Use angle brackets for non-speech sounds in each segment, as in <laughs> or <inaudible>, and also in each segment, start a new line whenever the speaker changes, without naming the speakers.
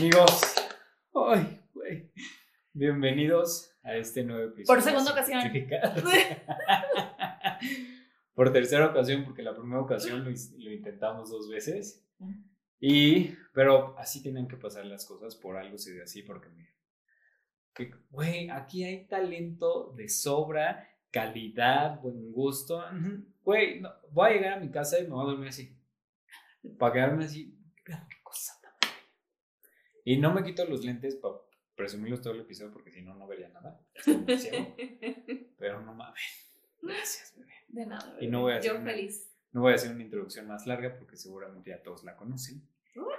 Amigos, ay, güey. Bienvenidos a este nuevo episodio.
Por segunda ocasión. <laughs>
Por tercera ocasión, porque la primera ocasión lo, lo intentamos dos veces. Y, pero así tienen que pasar las cosas, por algo se dio así, porque mira, que, güey, aquí hay talento de sobra, calidad, buen gusto. Güey, no, voy a llegar a mi casa y me voy a dormir así. Para quedarme así, Y no me quito los lentes para presumirlos todo el episodio, porque si no, no vería nada. <laughs> Pero no mames. Gracias, bebé.
De nada,
Y no voy a hacer
Yo
una-
feliz.
No voy a hacer una introducción más larga porque seguramente ya todos la conocen.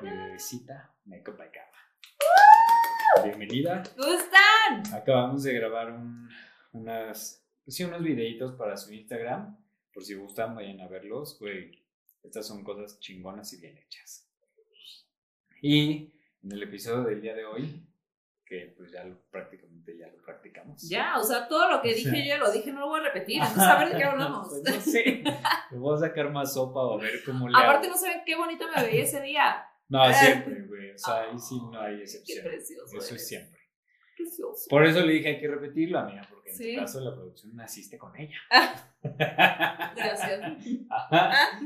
Mi bebecita Makeup by Gaba. Bienvenida.
¿Cómo están?
Acabamos de grabar un- unas, pues sí, unos videitos para su Instagram. Por si gustan, vayan a verlos. Güey, estas son cosas chingonas y bien hechas. Y en el episodio del día de hoy, que pues ya lo, prácticamente ya lo practicamos.
Ya, o sea, todo lo que
O
dije
sea-
yo lo dije, no lo voy a repetir. Entonces, a ver de qué hablamos.
Pues no sé. Le voy a sacar más sopa o a ver cómo le
Aparte,
hago.
no saben qué bonita me veía ese día.
No, siempre, güey. O sea, ahí sí no hay
Qué
excepción.
precioso.
Eso
eres.
es siempre.
Precioso.
Por eso le dije hay que repetirlo, amiga, porque en
Sí.
tu caso la producción naciste con ella. <laughs>
Gracias.
Ajá.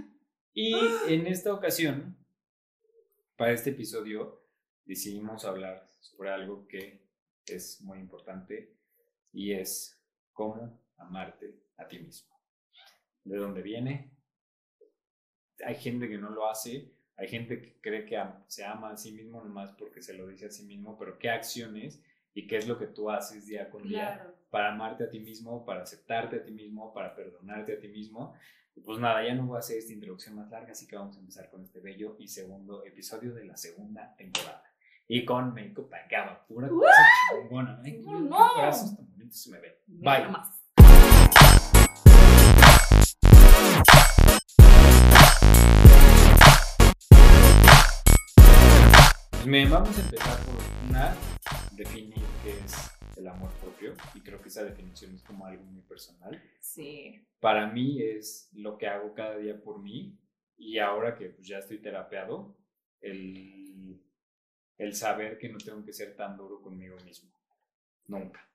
Y en esta ocasión, para este episodio, decidimos hablar sobre algo que es muy importante y es cómo amarte a ti mismo. ¿De dónde viene? Hay gente que no lo hace, hay gente que cree que se ama a sí mismo nomás porque se lo dice a sí mismo, pero ¿qué acciones y qué es lo que tú haces día con día
Claro.
para amarte a ti mismo, para aceptarte a ti mismo, para perdonarte a ti mismo. Pues nada, ya no voy a hacer esta introducción más larga, así que vamos a empezar con este bello y segundo episodio de la segunda temporada. Y con Makeup by Gaba, pura cosa chingona. Ay,
¡No,
qué
no!
brazos tan bonitos se me ven. Bye.
nomás.
Pues miren, vamos a empezar por una, definir qué es el amor propio. Y creo que esa definición es como algo muy personal.
Sí.
para mí es lo que hago cada día por mí y ahora que pues ya estoy terapeado, el, el saber que no tengo que ser tan duro conmigo mismo. Nunca.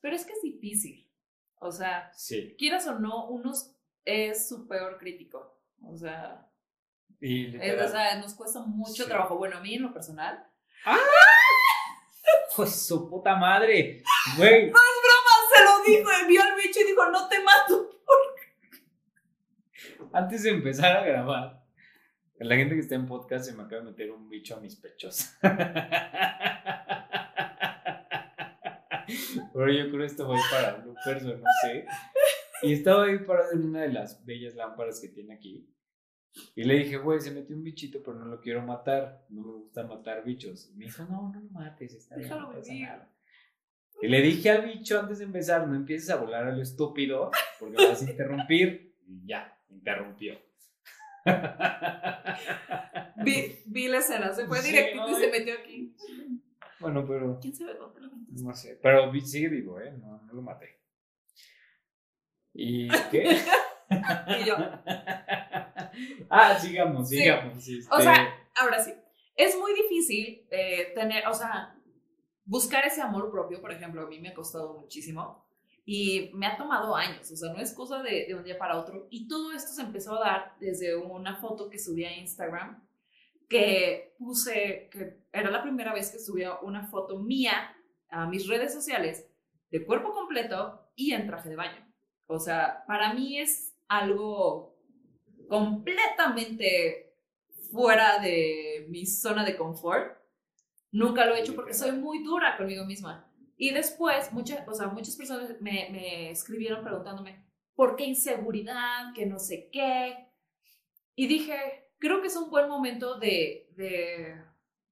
Pero es que es difícil. O sea,
Sí.
quieras o no, uno es su peor crítico. O sea,
Y
es-
literal,
o sea, nos cuesta mucho
Sí.
trabajo. Bueno, a mí en lo personal.
pues su puta madre. Güey,
Se lo dijo, envió al bicho y dijo, no te mato.
antes de empezar a grabar, la gente que está en podcast se me acaba de meter un bicho a mis pechos. Pero yo creo que esto va para bloopers o no sé. Y estaba ahí parado en una de las bellas lámparas que tiene aquí. Y le dije, güey, se metió un bichito, pero no lo quiero matar. No me gusta matar bichos. Y me dijo, no, no lo mates, está bien,
Déjalo
no pasa
vivir.
nada". Y le dije al bicho antes de empezar, no empieces a volar a lo estúpido, porque vas a interrumpir. Y ya, interrumpió.
Vi, <laughs> vi la escena, se fue
Sí,
directito y se metió aquí.
bueno, pero
¿Quién sabe dónde lo metes?
no sé. Pero vi- sigue vivo, ¿eh? No, no lo maté. ¿Y qué? <laughs>
Y yo, <laughs>
ah, sigamos,
Sí.
sigamos.
O
este,
sea, ahora sí, es muy difícil eh, tener, o sea, buscar ese amor propio, por ejemplo, a mí me ha costado muchísimo y me ha tomado años, o sea, no es cosa de, de un día para otro. Y todo esto se empezó a dar desde una foto que subí a Instagram, que puse, que era la primera vez que subía una foto mía a mis redes sociales de cuerpo completo y en traje de baño. O sea, para mí es algo completamente fuera de mi zona de confort. Nunca lo he hecho porque soy muy dura conmigo misma. Y después, muchas, o sea, muchas personas me, me escribieron preguntándome, ¿por qué inseguridad? Que no sé qué. Y dije, creo que es un buen momento de, de,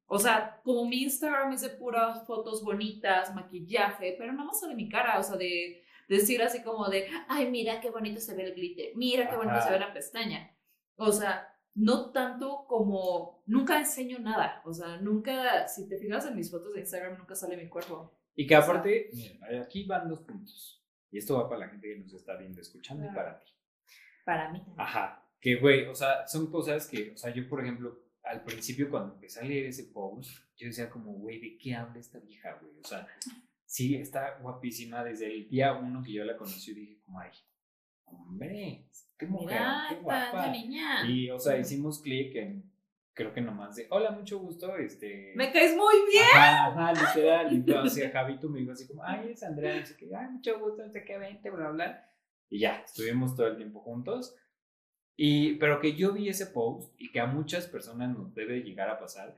o sea, como mi Instagram es de puras fotos bonitas, maquillaje, pero nada más sale mi cara, o sea, de decir así como de, ay, mira qué bonito se ve el glitter, mira qué bonito
Ajá.
se ve la pestaña. O sea, no tanto como, nunca enseño nada, o sea, nunca, si te fijas en mis fotos de Instagram, nunca sale mi cuerpo.
Y que aparte, miren, aquí van dos puntos. Y esto va para la gente que nos está viendo, escuchando y para ti.
Para mí también.
Ajá. Que, güey, o sea, son cosas que, o sea, yo, por ejemplo, al principio cuando empecé a leer ese post, yo decía como, güey, ¿de qué habla esta vieja, güey? O sea, sí, está guapísima desde el día uno que yo la conocí, dije como, ay, hombre, qué mujer, qué guapa. Niña. Y, o sea, hicimos clic en, creo que nomás de, hola, mucho gusto, este...
Me caes muy bien.
Ajá, literal, y yo así a tú me dijo así como, ay, es Andrea, no sé qué, ay, mucho gusto, no sé qué, vente, bla, bla, y ya, estuvimos todo el tiempo juntos. Y, pero que yo vi ese post y que a muchas personas nos debe llegar a pasar,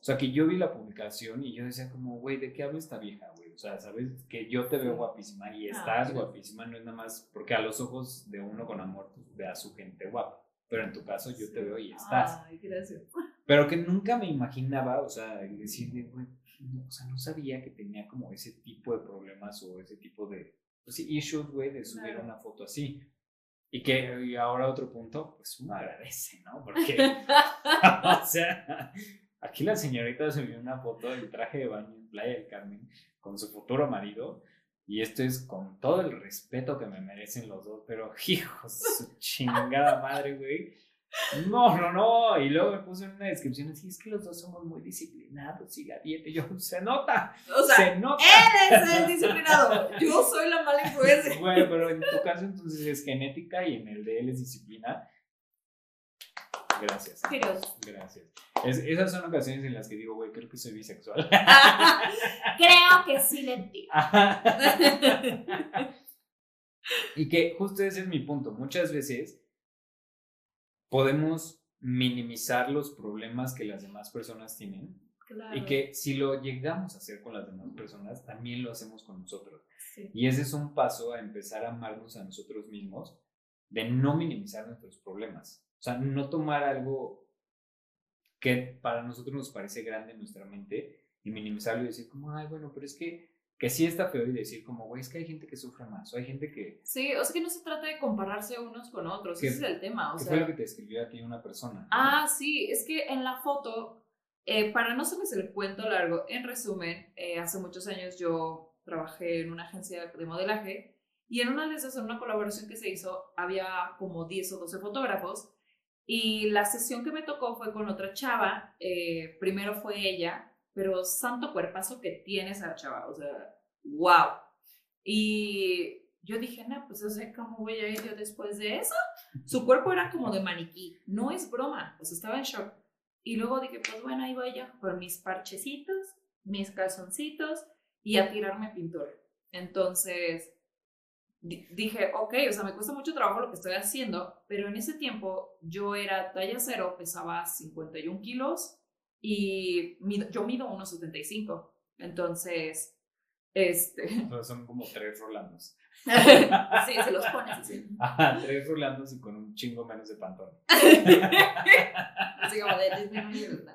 o sea, que yo vi la publicación y yo decía como, güey, ¿de qué habla esta vieja, güey? O sea, ¿sabes? Que yo te veo guapísima y ah, estás guapísima, no es nada más porque a los ojos de uno con amor pues, ve a su gente guapa. Pero en tu caso yo te veo y estás.
Ay, gracias.
Pero que nunca me imaginaba, o sea, decirle, güey, no, o sea, no sabía que tenía como ese tipo de problemas o ese tipo de, pues issues, güey, de subir una foto así. Y que y ahora otro punto, pues uno agradece, ¿no? Porque, <laughs> o sea, Aquí la señorita subió una foto del traje de baño en Playa del Carmen con su futuro marido. Y esto es con todo el respeto que me merecen los dos, pero <laughs> hijos, su chingada madre, güey. No, no, no. Y luego me puse en una descripción así, es que los dos somos muy disciplinados y la dieta. Y yo, se nota.
O sea,
se nota.
Él es el disciplinado. Yo soy la mala influencia. <laughs>
Bueno, pero en tu caso entonces es genética y en el de él es disciplina. Gracias. Gracias. Esas son ocasiones en las que digo, güey, creo que soy bisexual. <laughs>
creo que sí le entiendo.
y que justo ese es mi punto. Muchas veces podemos minimizar los problemas que las demás personas tienen. Y que si lo llegamos a hacer con las demás personas, también lo hacemos con nosotros. Y ese es un paso a empezar a amarnos a nosotros mismos, de no minimizar nuestros problemas. O sea, no tomar algo que para nosotros nos parece grande en nuestra mente y minimizarlo y decir como, ay, bueno, pero es que, que sí está feo y decir como, güey, es que hay gente que sufre más o hay gente que...
Sí, o sea que no se trata de compararse unos con otros, ese es el tema. O
¿Qué
sea...
fue lo que te escribió a ti una persona?
Ah, sí, es que en la foto, eh, para no hacerles el cuento largo, en resumen, eh, hace muchos años yo trabajé en una agencia de modelaje y en una de esas, en una colaboración que se hizo, había como 10 o 12 fotógrafos y la sesión que me tocó fue con otra chava. Eh, primero fue ella, pero santo cuerpazo que tiene esa chava. O sea, wow. Y yo dije, no, pues no sé cómo voy a ir yo después de eso. Su cuerpo era como de maniquí. No es broma. Pues estaba en shock. Y luego dije, pues bueno, ahí voy yo con mis parchecitos, mis calzoncitos y a tirarme pintura. Entonces, dije, ok, o sea, me cuesta mucho trabajo lo que estoy haciendo, pero en ese tiempo yo era talla cero, pesaba 51 kilos y yo mido 1,75. Entonces, este...
son como tres Rolandos. <laughs>
sí, se los pones así.
Ajá, tres Rolandos y con un chingo menos de pantón.
así como de disminuir.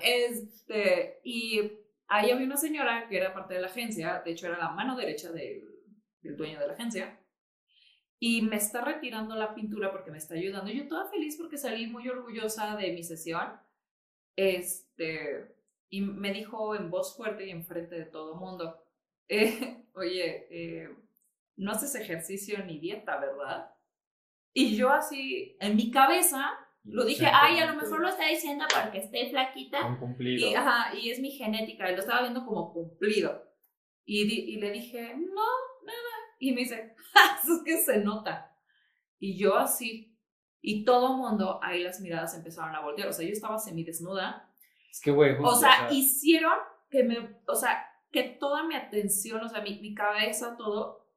Este, y ahí había una señora que era parte de la agencia, de hecho era la mano derecha de del dueño de la agencia, y me está retirando la pintura porque me está ayudando. Yo toda feliz porque salí muy orgullosa de mi sesión. Este, y me dijo en voz fuerte y enfrente de todo mundo, <laughs> eh, oye, eh, no haces ejercicio ni dieta, ¿verdad? Y yo así, en mi cabeza, lo dije, ay, a lo mejor lo está diciendo porque esté flaquita.
Un cumplido.
Y, ajá, y es mi genética, y lo estaba viendo como cumplido. Y, y le dije, no, nada, y me dice, <laughs> eso es que se nota. Y yo así. Y todo el mundo, ahí las miradas empezaron a voltear. O sea, yo estaba semidesnuda.
Es que, güey,
o, sea, hicieron que me, o sea, que toda mi atención, o sea, mi, mi cabeza, todo,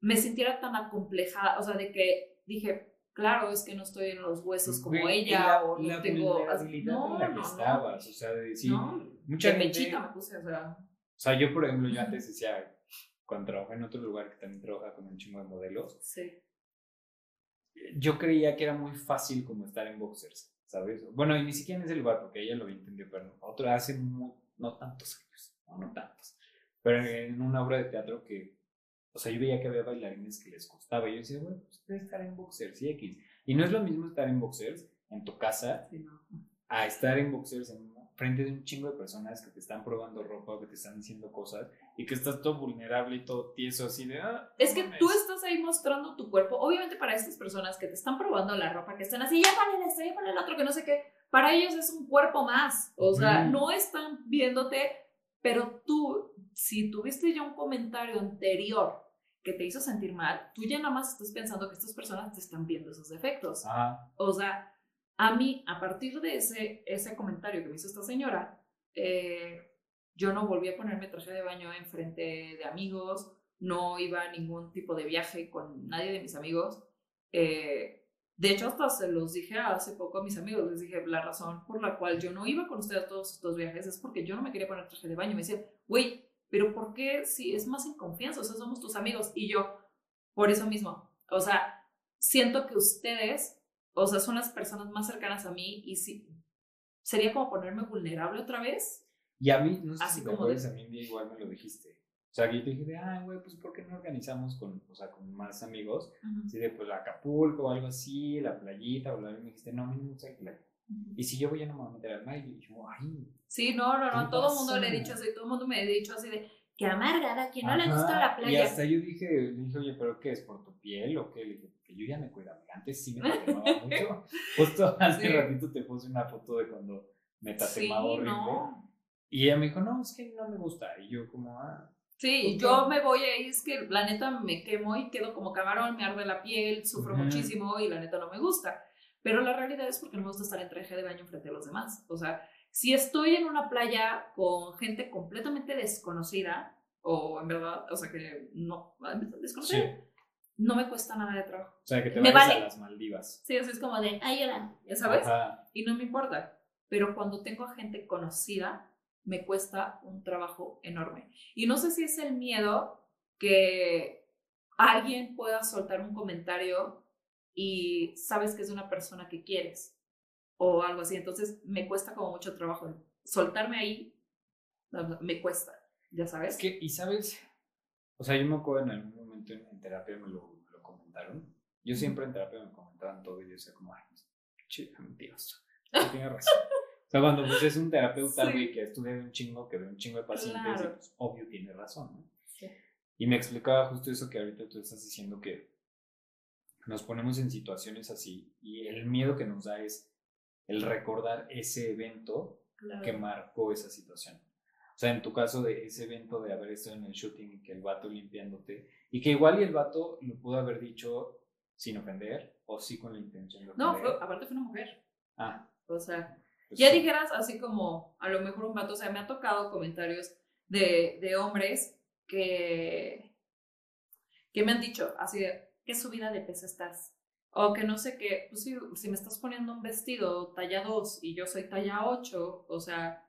me sintiera tan acomplejada. O sea, de que dije, claro, es que no estoy en los huesos como ella, o no tengo.
No, la que estabas, o sea, de decir, mucha
de gente. me puse, o sea.
O sea, yo, por ejemplo, yo antes decía, cuando trabajé en otro lugar que también trabaja con un chingo de modelos,
sí.
yo creía que era muy fácil como estar en boxers, ¿sabes? Bueno, y ni siquiera en ese lugar, porque ella lo entendió, pero otro hace no tantos años, no, no tantos, pero en una obra de teatro que, o sea, yo veía que había bailarines que les costaba, y yo decía, bueno, pues puede estar en boxers y X. Y no es lo mismo estar en boxers en tu casa a estar en boxers en frente de un chingo de personas que te están probando ropa, que te están diciendo cosas y que estás todo vulnerable y todo tieso así de... Ah,
es que tú estás ahí mostrando tu cuerpo, obviamente para estas personas que te están probando la ropa, que están así, ya ponen esto, ya ponen el otro, que no sé qué, para ellos es un cuerpo más. O sea,
Ujú.
no están viéndote, pero tú, si tuviste ya un comentario anterior que te hizo sentir mal, tú ya nada más estás pensando que estas personas te están viendo esos defectos.
Ajá.
O sea, a mí, a partir de ese, ese comentario que me hizo esta señora, eh, yo no volví a ponerme traje de baño en frente de amigos, no iba a ningún tipo de viaje con nadie de mis amigos. Eh, de hecho, hasta se los dije hace poco a mis amigos, les dije, la razón por la cual yo no iba con ustedes a todos estos viajes es porque yo no me quería poner traje de baño. Me decían, güey, pero ¿por qué si es más en confianza? O sea, somos tus amigos. Y yo, por eso mismo, o sea, siento que ustedes, o sea, son las personas más cercanas a mí y si sería como ponerme vulnerable otra vez.
Y a mí, no sé
Así
si te
como
acuerdas,
de-
a mí un día igual me lo dijiste. O sea, que yo te dije de, ah, güey, pues ¿por qué no organizamos con, o sea, con más amigos? Así de, pues, Acapulco o algo así, la playita, o bla, bla, y me dijiste, no, a mí no me gusta la. Y si yo voy, ya no me voy a meter al mar. Y yo, ay,
Sí, no, no, no,
¿Qué
a todo el mundo le he dicho así, todo el mundo me ha dicho así de, que amargada, que no le
Ajá,
gusta la
Y
playa.
hasta yo dije, le dije, oye, ¿pero qué es? ¿Por tu piel o qué? Le dije, que yo ya me cuidaba. Antes sí me tatemaba <laughs> mucho. Justo hace
Sí.
ratito te puse una foto de cuando me
Sí,
tatemaba horrible.
no.
Y ella me dijo, no, es que no me gusta. Y yo como, ah,
Sí, yo me voy ahí, es que la neta me quemo y quedo como camarón, me arde la piel, sufro
Ujú.
muchísimo y la neta no me gusta. Pero la realidad es porque no me gusta estar en traje de baño frente a los demás. O sea, si estoy en una playa con gente completamente desconocida, o en verdad, o sea que no,
sí.
No me cuesta nada de trabajo.
O sea, que te
Me
vayas
vale.
a las Maldivas.
Sí, así es como de, ay, hola, ya sabes.
Ajá.
y no me importa. Pero cuando tengo a gente conocida, me cuesta un trabajo enorme. Y no sé si es el miedo que alguien pueda soltar un comentario y sabes que es una persona que quieres o algo así. Entonces me cuesta como mucho trabajo. Soltarme ahí me cuesta, ya sabes.
Es que, y sabes, o sea, yo me acuerdo en algún momento en, en terapia me lo, me lo comentaron. Yo siempre en terapia me comentaban todo y yo decía como, ay, chica, mentiroso. <laughs> Tiene razón. O sea, cuando pues es un terapeuta,
Sí.
güey, que estudia un chingo, que ve un chingo de pacientes,
Claro.
y pues obvio tiene razón, ¿no?
Sí.
Y me explicaba justo eso que ahorita tú estás diciendo que nos ponemos en situaciones así y el miedo que nos da es el recordar ese evento
Claro.
que marcó esa situación. O sea, en tu caso de ese evento de haber estado en el shooting y que el vato limpiándote, y que igual y el vato lo pudo haber dicho sin ofender o sí con la intención de ofender.
No, fue- aparte fue una mujer.
Ah,
O sea,
pues
Ya
sí.
dijeras así como a lo mejor un vato, o sea, me ha tocado comentarios de, de hombres que, que me han dicho así de, ¿qué subida de peso estás? O que no sé qué, pues si, si me estás poniendo un vestido talla 2 y yo soy talla 8, o sea,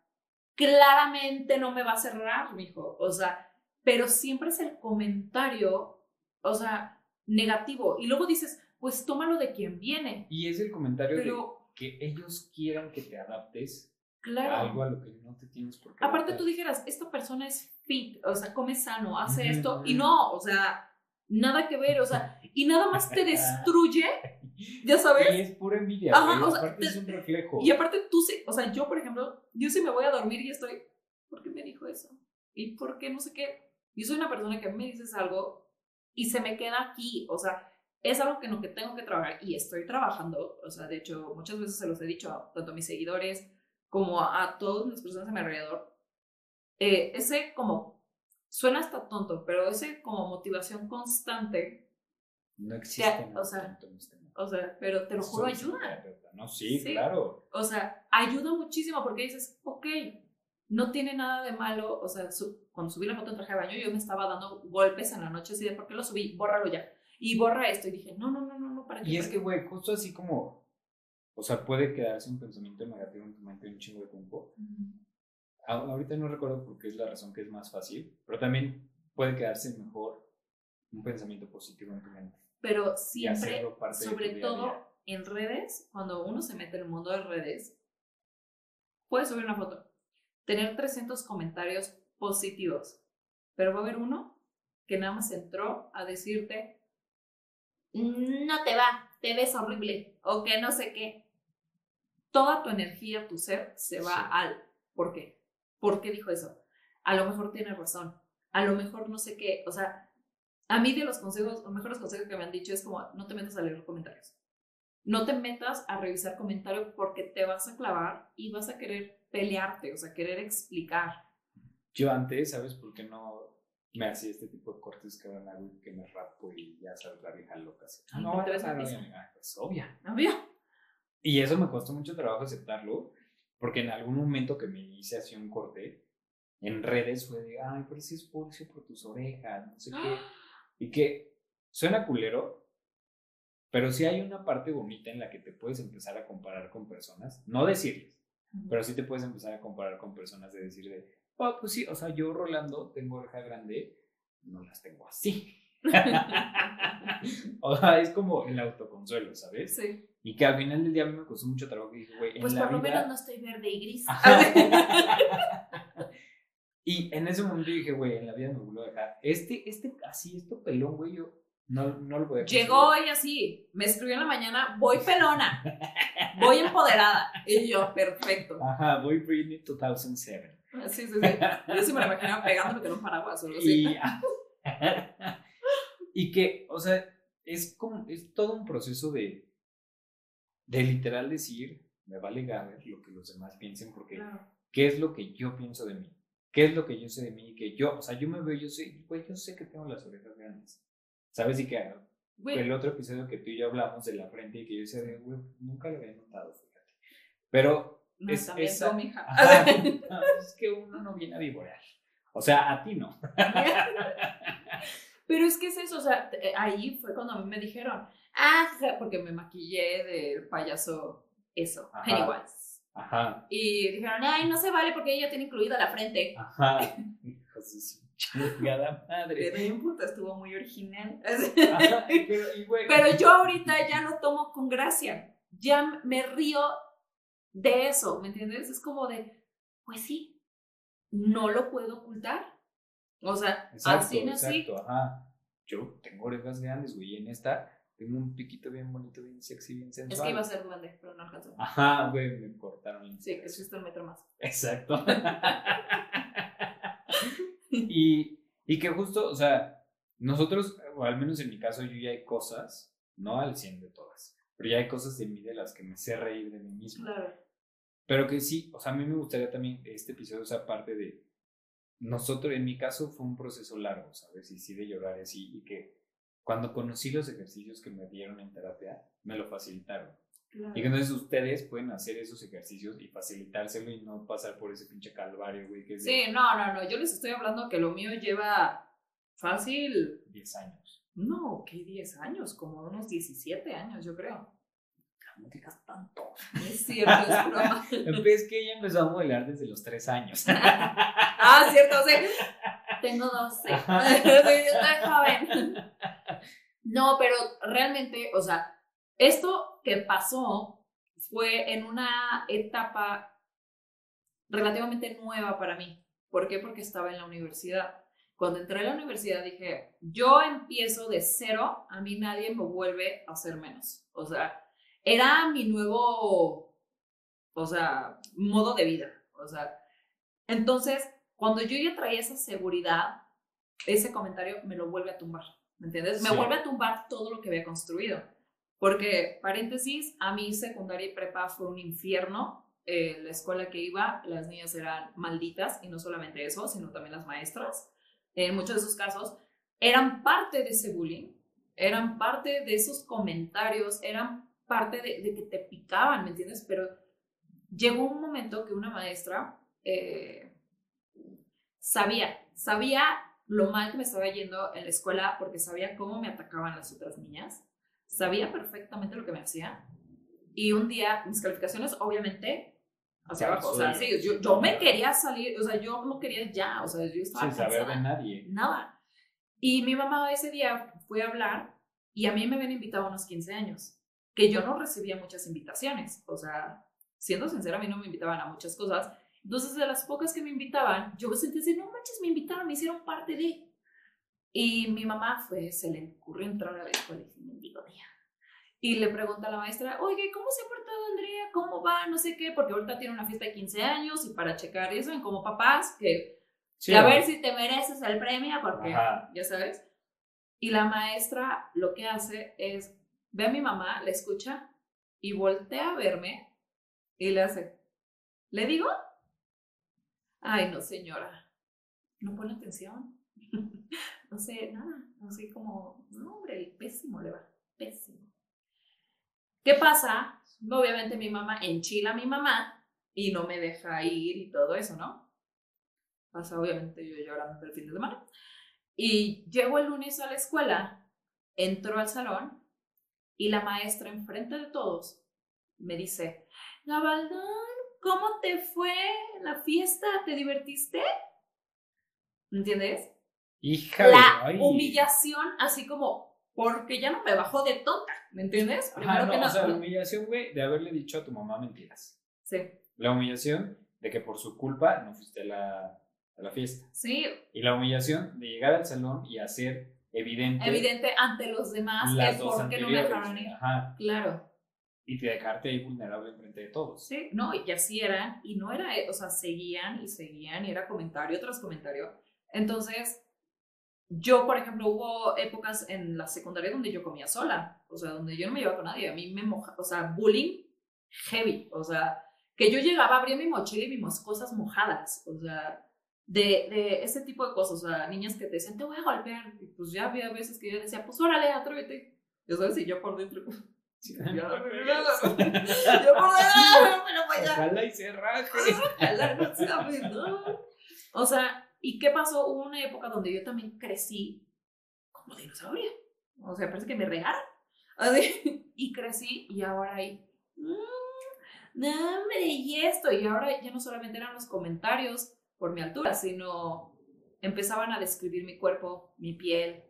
claramente no me va a cerrar, mijo, o sea, pero siempre es el comentario, o sea, negativo. Y luego dices, pues tómalo de quien viene,
Y es el comentario
pero
de que ellos quieran que te adaptes
claro.
a algo a lo que no te tienes por qué
Aparte
adaptar.
tú dijeras, esta persona es fit, o sea, come sano, hace
Ujú,
esto, y no, o sea, nada que ver, o sea, <laughs> y nada más te destruye, <laughs> ya sabes.
Y es pura envidia,
Ajá,
güey,
o sea,
aparte
te-
es un reflejo.
Y aparte tú sí, o sea, yo por ejemplo, yo sí me voy a dormir y estoy, ¿por qué me dijo eso? ¿Y por qué no sé qué? Yo soy una persona que me dices algo y se me queda aquí, o sea, es algo que en lo que tengo que trabajar y estoy trabajando, o sea, de hecho, muchas veces se los he dicho a, tanto a mis seguidores como a, a todas las personas a mi alrededor, eh, ese como, suena hasta tonto, pero ese como motivación constante,
No existe nada
o sea,
este
o sea, pero te lo juro, ayuda.
No, sí,
Sí.
claro.
O sea, ayuda muchísimo porque dices, ok, no tiene nada de malo. O sea, su- cuando subí la foto en traje de baño, yo me estaba dando golpes en la noche así de, ¿por qué lo subí? Bórralo ya. Y borra esto. Y dije, no, no, no, no, no, ¿para qué?
Y es
¿Para
que,
qué?".
güey, justo así como, o sea, puede quedarse un pensamiento negativo en tu mente un chingo de tiempo. A- Ahorita no recuerdo por qué es la razón que es más fácil, pero también puede quedarse mejor un pensamiento positivo en tu mente.
Pero siempre, sobre
día
todo
día.
en redes, cuando uno se mete en el mundo de redes, puedes subir una foto, tener 300 comentarios positivos, pero va a haber uno que nada más entró a decirte, no te va, te ves horrible, o que no sé qué. Toda tu energía, tu ser, se va
Sí.
al ¿por qué? ¿Por qué dijo eso? A lo mejor tiene razón, a lo mejor no sé qué, o sea, a mí de los consejos, los mejores consejos que me han dicho es como, no te metas a leer los comentarios. no te metas a revisar comentarios porque te vas a clavar y vas a querer pelearte, o sea, querer explicar.
Yo antes, ¿sabes por qué no me hacía este tipo de cortes que van a que me rapo y ya sabes, la vieja loca? Así.
Ay,
no,
te
no,
a misa.
no, pues obvia.
¿Había?
Y eso me costó mucho trabajo aceptarlo, porque en algún momento que me hice así un corte, en redes fue de, ay, pero si es pulso por tus orejas, no sé qué. <gasps> Y que suena culero, pero sí hay una parte bonita en la que te puedes empezar a comparar con personas, no decirles, pero sí te puedes empezar a comparar con personas de decir de, oh, pues sí, o sea, yo Rolando tengo oreja grande, no las tengo así. <laughs> o sea, es como el autoconsuelo, ¿sabes?
Sí.
Y que al final del día a mí me costó mucho trabajo que dije, güey, en
Pues
la
por lo
vida-
menos no estoy verde y gris. <laughs>
y en ese momento dije, güey, en la vida me vuelvo a dejar. Este, este, así, esto pelón, güey, yo no, no lo voy a conseguir.
Llegó hoy así, me escribió en la mañana, voy pelona, voy empoderada. Y yo, perfecto.
Ajá, voy Britney 2007.
Sí, sí, sí. Yo sí me la imaginaba pegándome con un paraguas o algo así.
Y, <laughs> y que, o sea, es como, es todo un proceso de, de literal decir, me vale gaber lo que los demás piensen, porque
Claro.
qué es lo que yo pienso de mí, qué es lo que yo sé de mí, que yo, o sea, yo me veo, yo sé, güey, yo sé que tengo las orejas grandes, ¿sabes? Y que el otro episodio que tú y yo hablamos de la frente y que yo decía, de, güey, nunca lo había notado, fíjate. Pero
no,
es-
también
esa-
tú, mija.
Ajá, <laughs> no, es que uno no viene a vivorear. O sea, a ti no. <laughs>
Pero es que es eso, o sea, eh, ahí fue cuando a mí me dijeron, ah, ja", porque me maquillé del payaso eso,
Ajá.
Pennywise.
Ajá,
Y dijeron, ay, no se vale porque ella tiene incluida la frente.
ajá. <laughs> Su chingada madre.
bien puta, estuvo muy original.
Ajá, <laughs> pero, güey,
Pero yo ahorita ya lo tomo con gracia. Ya me río de eso, ¿me entiendes? Es como de, pues sí, no lo puedo ocultar. O sea,
exacto,
así nací.
exacto, ajá. Yo tengo orejas grandes, güey, y en esta tengo un piquito bien bonito, bien sexy, bien sensual.
Es que iba a ser duende, pero no alcanzó.
Ajá, güey, me cortaron.
Sí, que existe un metro más.
Exacto. <laughs> y, y que justo, o sea, nosotros, o al menos en mi caso, yo ya hay cosas, no al 100 de todas, pero ya hay cosas de mí de las que me sé reír de mí mismo.
Claro.
Pero que sí, o sea, a mí me gustaría también este episodio, esa parte de nosotros, en mi caso fue un proceso largo, ¿sabes? Y sí de llorar así, y que cuando conocí los ejercicios que me dieron en terapia, me lo facilitaron.
Claro.
Y que entonces ustedes pueden hacer esos ejercicios y facilitárselo y no pasar por ese pinche calvario, güey, que es de
Sí, no, no, no. Yo les estoy hablando que lo mío lleva fácil.
10 años.
No, ¿qué 10 años? Como unos 17 años, yo creo.
No digas tanto.
Es cierto, es broma. <laughs>
Es que ella empezó a modelar desde los 3 años. <laughs>
Ah, cierto, sí. Tengo 12.
Ajá. <laughs>
Sí, yo estoy joven. No, pero realmente, o sea, esto que pasó fue en una etapa relativamente nueva para mí. ¿Por qué? Porque estaba en la universidad. Cuando entré a la universidad dije, yo empiezo de cero, a mí nadie me vuelve a hacer menos. O sea, era mi nuevo, o sea, modo de vida. O sea, entonces, cuando yo ya traía esa seguridad, ese comentario me lo vuelve a tumbar. ¿Me entiendes? Me vuelve a tumbar todo lo que había construido. Porque, paréntesis, a mí secundaria y prepa fue un infierno. Eh, la escuela que iba, las niñas eran malditas, y no solamente eso, sino también las maestras. En muchos de esos casos, eran parte de ese bullying, eran parte de esos comentarios, eran parte de, de que te picaban, ¿me entiendes? Pero llegó un momento que una maestra eh, sabía, sabía lo mal que me estaba yendo en la escuela porque sabía cómo me atacaban las otras niñas, sabía perfectamente lo que me hacía. Y un día, mis calificaciones, obviamente, hacia abajo. O sea, sí, yo, yo me quería salir, o sea, yo no quería ya, o sea, yo estaba
Sin saber de
cansada.
nadie.
Nada. Y mi mamá ese día fue a hablar y a mí me habían invitado a unos 15 años, que yo no recibía muchas invitaciones. O sea, siendo sincera, a mí no me invitaban a muchas cosas. Entonces, de las pocas que me invitaban, yo me sentía así, no manches, me invitaron, me hicieron parte de. Y mi mamá fue, se le ocurrió entrar a la escuela y dije, mendigo día. Y le pregunta a la maestra, oye, ¿cómo se ha portado Andrea? ¿Cómo va? No sé qué, porque ahorita tiene una fiesta de 15 años y para checar eso, como papás, que
Sí,
a ver si te mereces el premio, porque
Ajá.
ya sabes. Y la maestra lo que hace es, ve a mi mamá, la escucha y voltea a verme y le hace, ¿le digo? Ay, no, señora, no pone atención. <laughs> no sé, nada, no sé cómo, no, hombre, pésimo le va, pésimo. ¿Qué pasa? Obviamente mi mamá enchila a mi mamá y no me deja ir y todo eso, ¿no? Pasa obviamente yo llorando el fin de semana. Y llego el lunes a la escuela, entro al salón y la maestra enfrente de todos me dice, Gabaldón, ¿cómo te fue la fiesta? ¿Te divertiste? ¿Entiendes?
Hija
La humillación, así como, porque ya no me bajó de tonta, ¿me entiendes?
Primero que no, o sea, la humillación, güey, de haberle dicho a tu mamá mentiras.
Sí.
La humillación de que por su culpa no fuiste a la, a la fiesta.
Sí.
Y la humillación de llegar al salón y hacer evidente.
Evidente ante los demás
las
el
dos
por qué no me dejaron ir.
Ajá.
Claro.
Y te dejarte ahí vulnerable frente de todos.
Sí, no, y así eran, y no era, o sea, seguían y seguían, y era comentario tras comentario. Entonces, yo, por ejemplo, hubo épocas en la secundaria donde yo comía sola, o sea, donde yo no me llevaba con nadie, a mí me moja, o sea, bullying heavy, o sea, que yo llegaba, abría mi mochila y mis cosas mojadas, o sea, de, de ese tipo de cosas, o sea, niñas que te decían, te voy a golpear, y pues ya había veces que yo decía, pues órale, atrévete, yo sabes, y yo por dentro, yo por dentro, pues.
Ojalá y se raje.
Ojalá no sea menor. O sea, ¿y qué pasó? Hubo una época donde yo también crecí como dinosaurio. O sea, parece que me regaron. <laughs> Y crecí y ahora hay, mmm, no, hombre, y esto. Y ahora ya no solamente eran los comentarios por mi altura, sino empezaban a describir mi cuerpo, mi piel,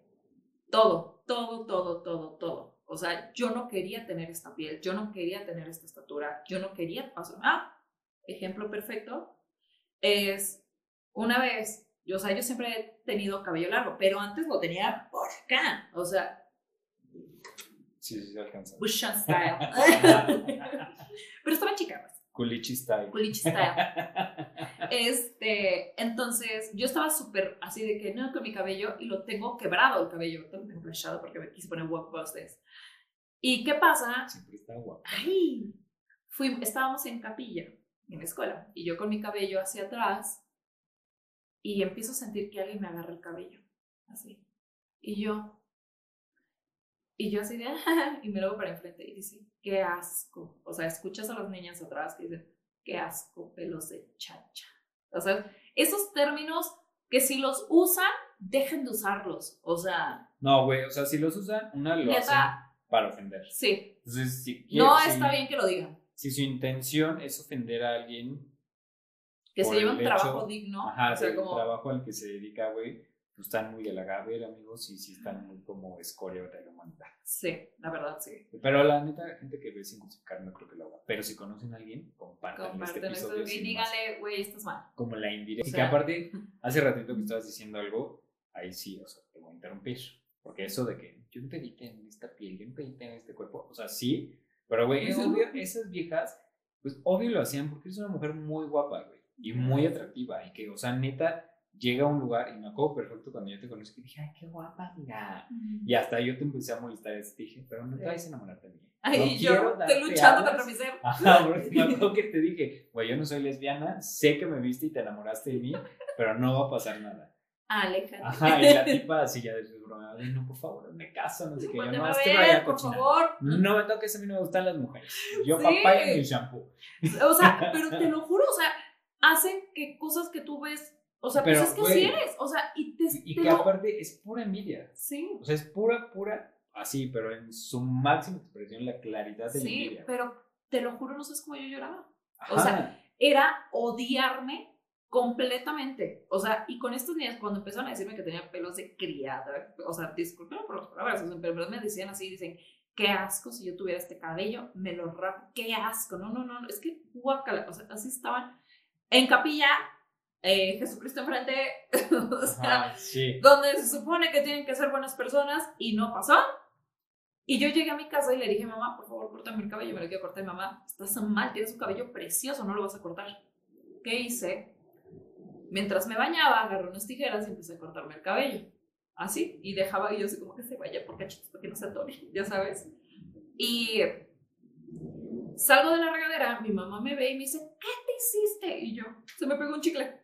todo, todo, todo, todo, todo. O sea, yo no quería tener esta piel, yo no quería tener esta estatura, yo no quería pasar. Ah, ejemplo perfecto es una vez, yo, o sea, yo siempre he tenido cabello largo, pero antes lo tenía por acá, o sea,
Sí, sí, alcanza.
Bushan style. <laughs> pero estaba chica, pues.
Culichi style.
Culichi style. Este, entonces yo estaba súper así de que no con mi cabello y lo tengo quebrado el cabello, lo tengo flashado porque me quise poner blockbusters. ¿Y qué pasa?
Siempre está guapo.
Ay, fui, estábamos en capilla en la escuela y yo con mi cabello hacia atrás y empiezo a sentir que alguien me agarra el cabello, así. Y yo, y yo así de, y me luego para enfrente y dice, qué asco. O sea, escuchas a las niñas atrás que dicen, qué asco, pelos de chacha. O sea, esos términos que si los usan, dejen de usarlos. O sea,
No, güey, o sea, si los usan, una lo hacen para ofender.
sí,
Entonces, si
no
quiere-
está
si-
bien que lo digan.
Si su intención es ofender a alguien,
Que se lleve
el
un trabajo digno.
ajá,
o sea, como,
trabajo al que se dedica, güey, pues están muy de la gaber, amigos, y sí están muy como escoria de la humanidad.
sí, la verdad, sí.
Pero la neta, gente que ve sin justificar no creo que lo haga. Pero si conocen a alguien, compartan este
Comparten esto
episodio.
y díganle, güey, estás mal.
como la indirecta.
O
y que aparte, hace ratito que estabas diciendo algo, ahí sí, o sea, te voy a interrumpir. Porque eso de que yo no te edité en esta piel, yo no te edité en este cuerpo, o sea, sí, pero güey, es
Ujú.
obvio, esas viejas, pues obvio lo hacían porque eres una mujer muy guapa, güey, y muy atractiva, y que, o sea, neta, llega a un lugar, y me acuerdo perfecto cuando yo te conocí, que dije, ay, qué guapa, amiga. Y hasta yo te empecé a molestar, te dije, pero no te vayas a enamorarte de mí.
Ay,
No
yo estoy luchando contra mi ser.
Ajá, porque me <laughs> acuerdo que te dije, güey, yo no soy lesbiana, sé que me viste y te enamoraste de mí, pero no va a pasar nada.
Aléjate.
Ajá, y la tipa así ya de su broma, "Ay, no, por favor, me caso, no sé qué, yo no,
a
este
ver,
vaya
por
cochina.
favor.
No me toques, a mí no me gustan las mujeres. Yo
Sí.
papaya y el shampoo.
O sea, pero te lo juro, o sea, hacen que cosas que tú ves, o sea,
Pero,
pues es que
güey,
así eres, o sea, y te,
Y
te
que
lo-
aparte es pura envidia.
Sí,
O sea, es pura, pura, así, pero en su máxima expresión, la claridad de la
sí,
envidia.
pero te lo juro, no sabes cómo yo lloraba.
Ajá.
o sea, Era odiarme completamente. O sea, y con estos niños, cuando empezaron a decirme que tenía pelos de criada, o sea, disculpen por las palabras, o sea, pero en verdad me decían así, dicen, qué asco si yo tuviera este cabello, me lo rapo, qué asco, no, no, no, es que guacala, o sea, así estaban en capilla, eh, Jesucristo enfrente, <laughs> o sea,
Ajá, sí.
donde se supone que tienen que ser buenas personas y no pasó. Y yo llegué a mi casa y le dije, mamá, por favor, córtame el cabello, me lo quiero cortar. Mamá, estás mal, tienes un cabello precioso, no lo vas a cortar. ¿Qué hice? Mientras me bañaba, agarré unas tijeras y empecé a cortarme el cabello. Así, y dejaba, y yo así como que se vaya por cachitos para que no se atore, <laughs> ya sabes. Y Salgo de la regadera, mi mamá me ve y me dice, ¿qué te hiciste? Y yo, se me pegó un chicle.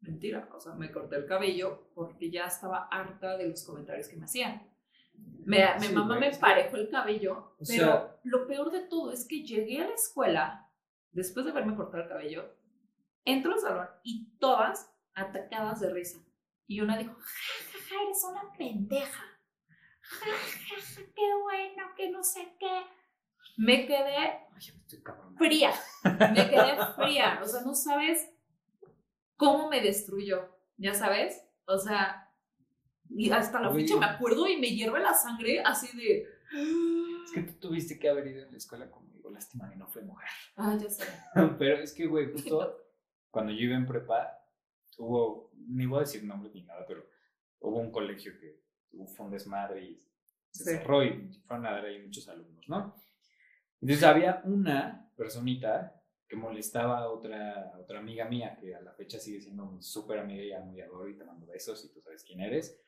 Mentira, o sea, me corté el cabello porque ya estaba harta de los comentarios que me hacían. Me, mi mamá me parejó el cabello, pero lo peor de todo es que llegué a la escuela, después de haberme cortado el cabello, entro al salón y todas atacadas de risa. Y una dijo, jajaja, eres una pendeja. Jajaja, qué bueno, que no sé qué. Me quedé fría. Me <laughs> quedé fría. O sea, no sabes cómo me destruyó. ¿Ya sabes? O sea, y hasta la fecha me acuerdo y me hierve la sangre así de.
Es que tú tuviste que haber ido a la escuela conmigo. Lástima que no fue mujer.
Ah, ya sé. <laughs>
Pero es que, güey, justo cuando yo iba en prepa, hubo, ni voy a decir nombres ni nada, pero hubo un colegio que fue un desmadre y se cerró y fueron a dar ahí muchos alumnos, ¿no? Entonces había una personita que molestaba a otra, otra amiga mía, que a la fecha sigue siendo súper amiga y ya muy adoro y te mando besos y tú sabes quién eres.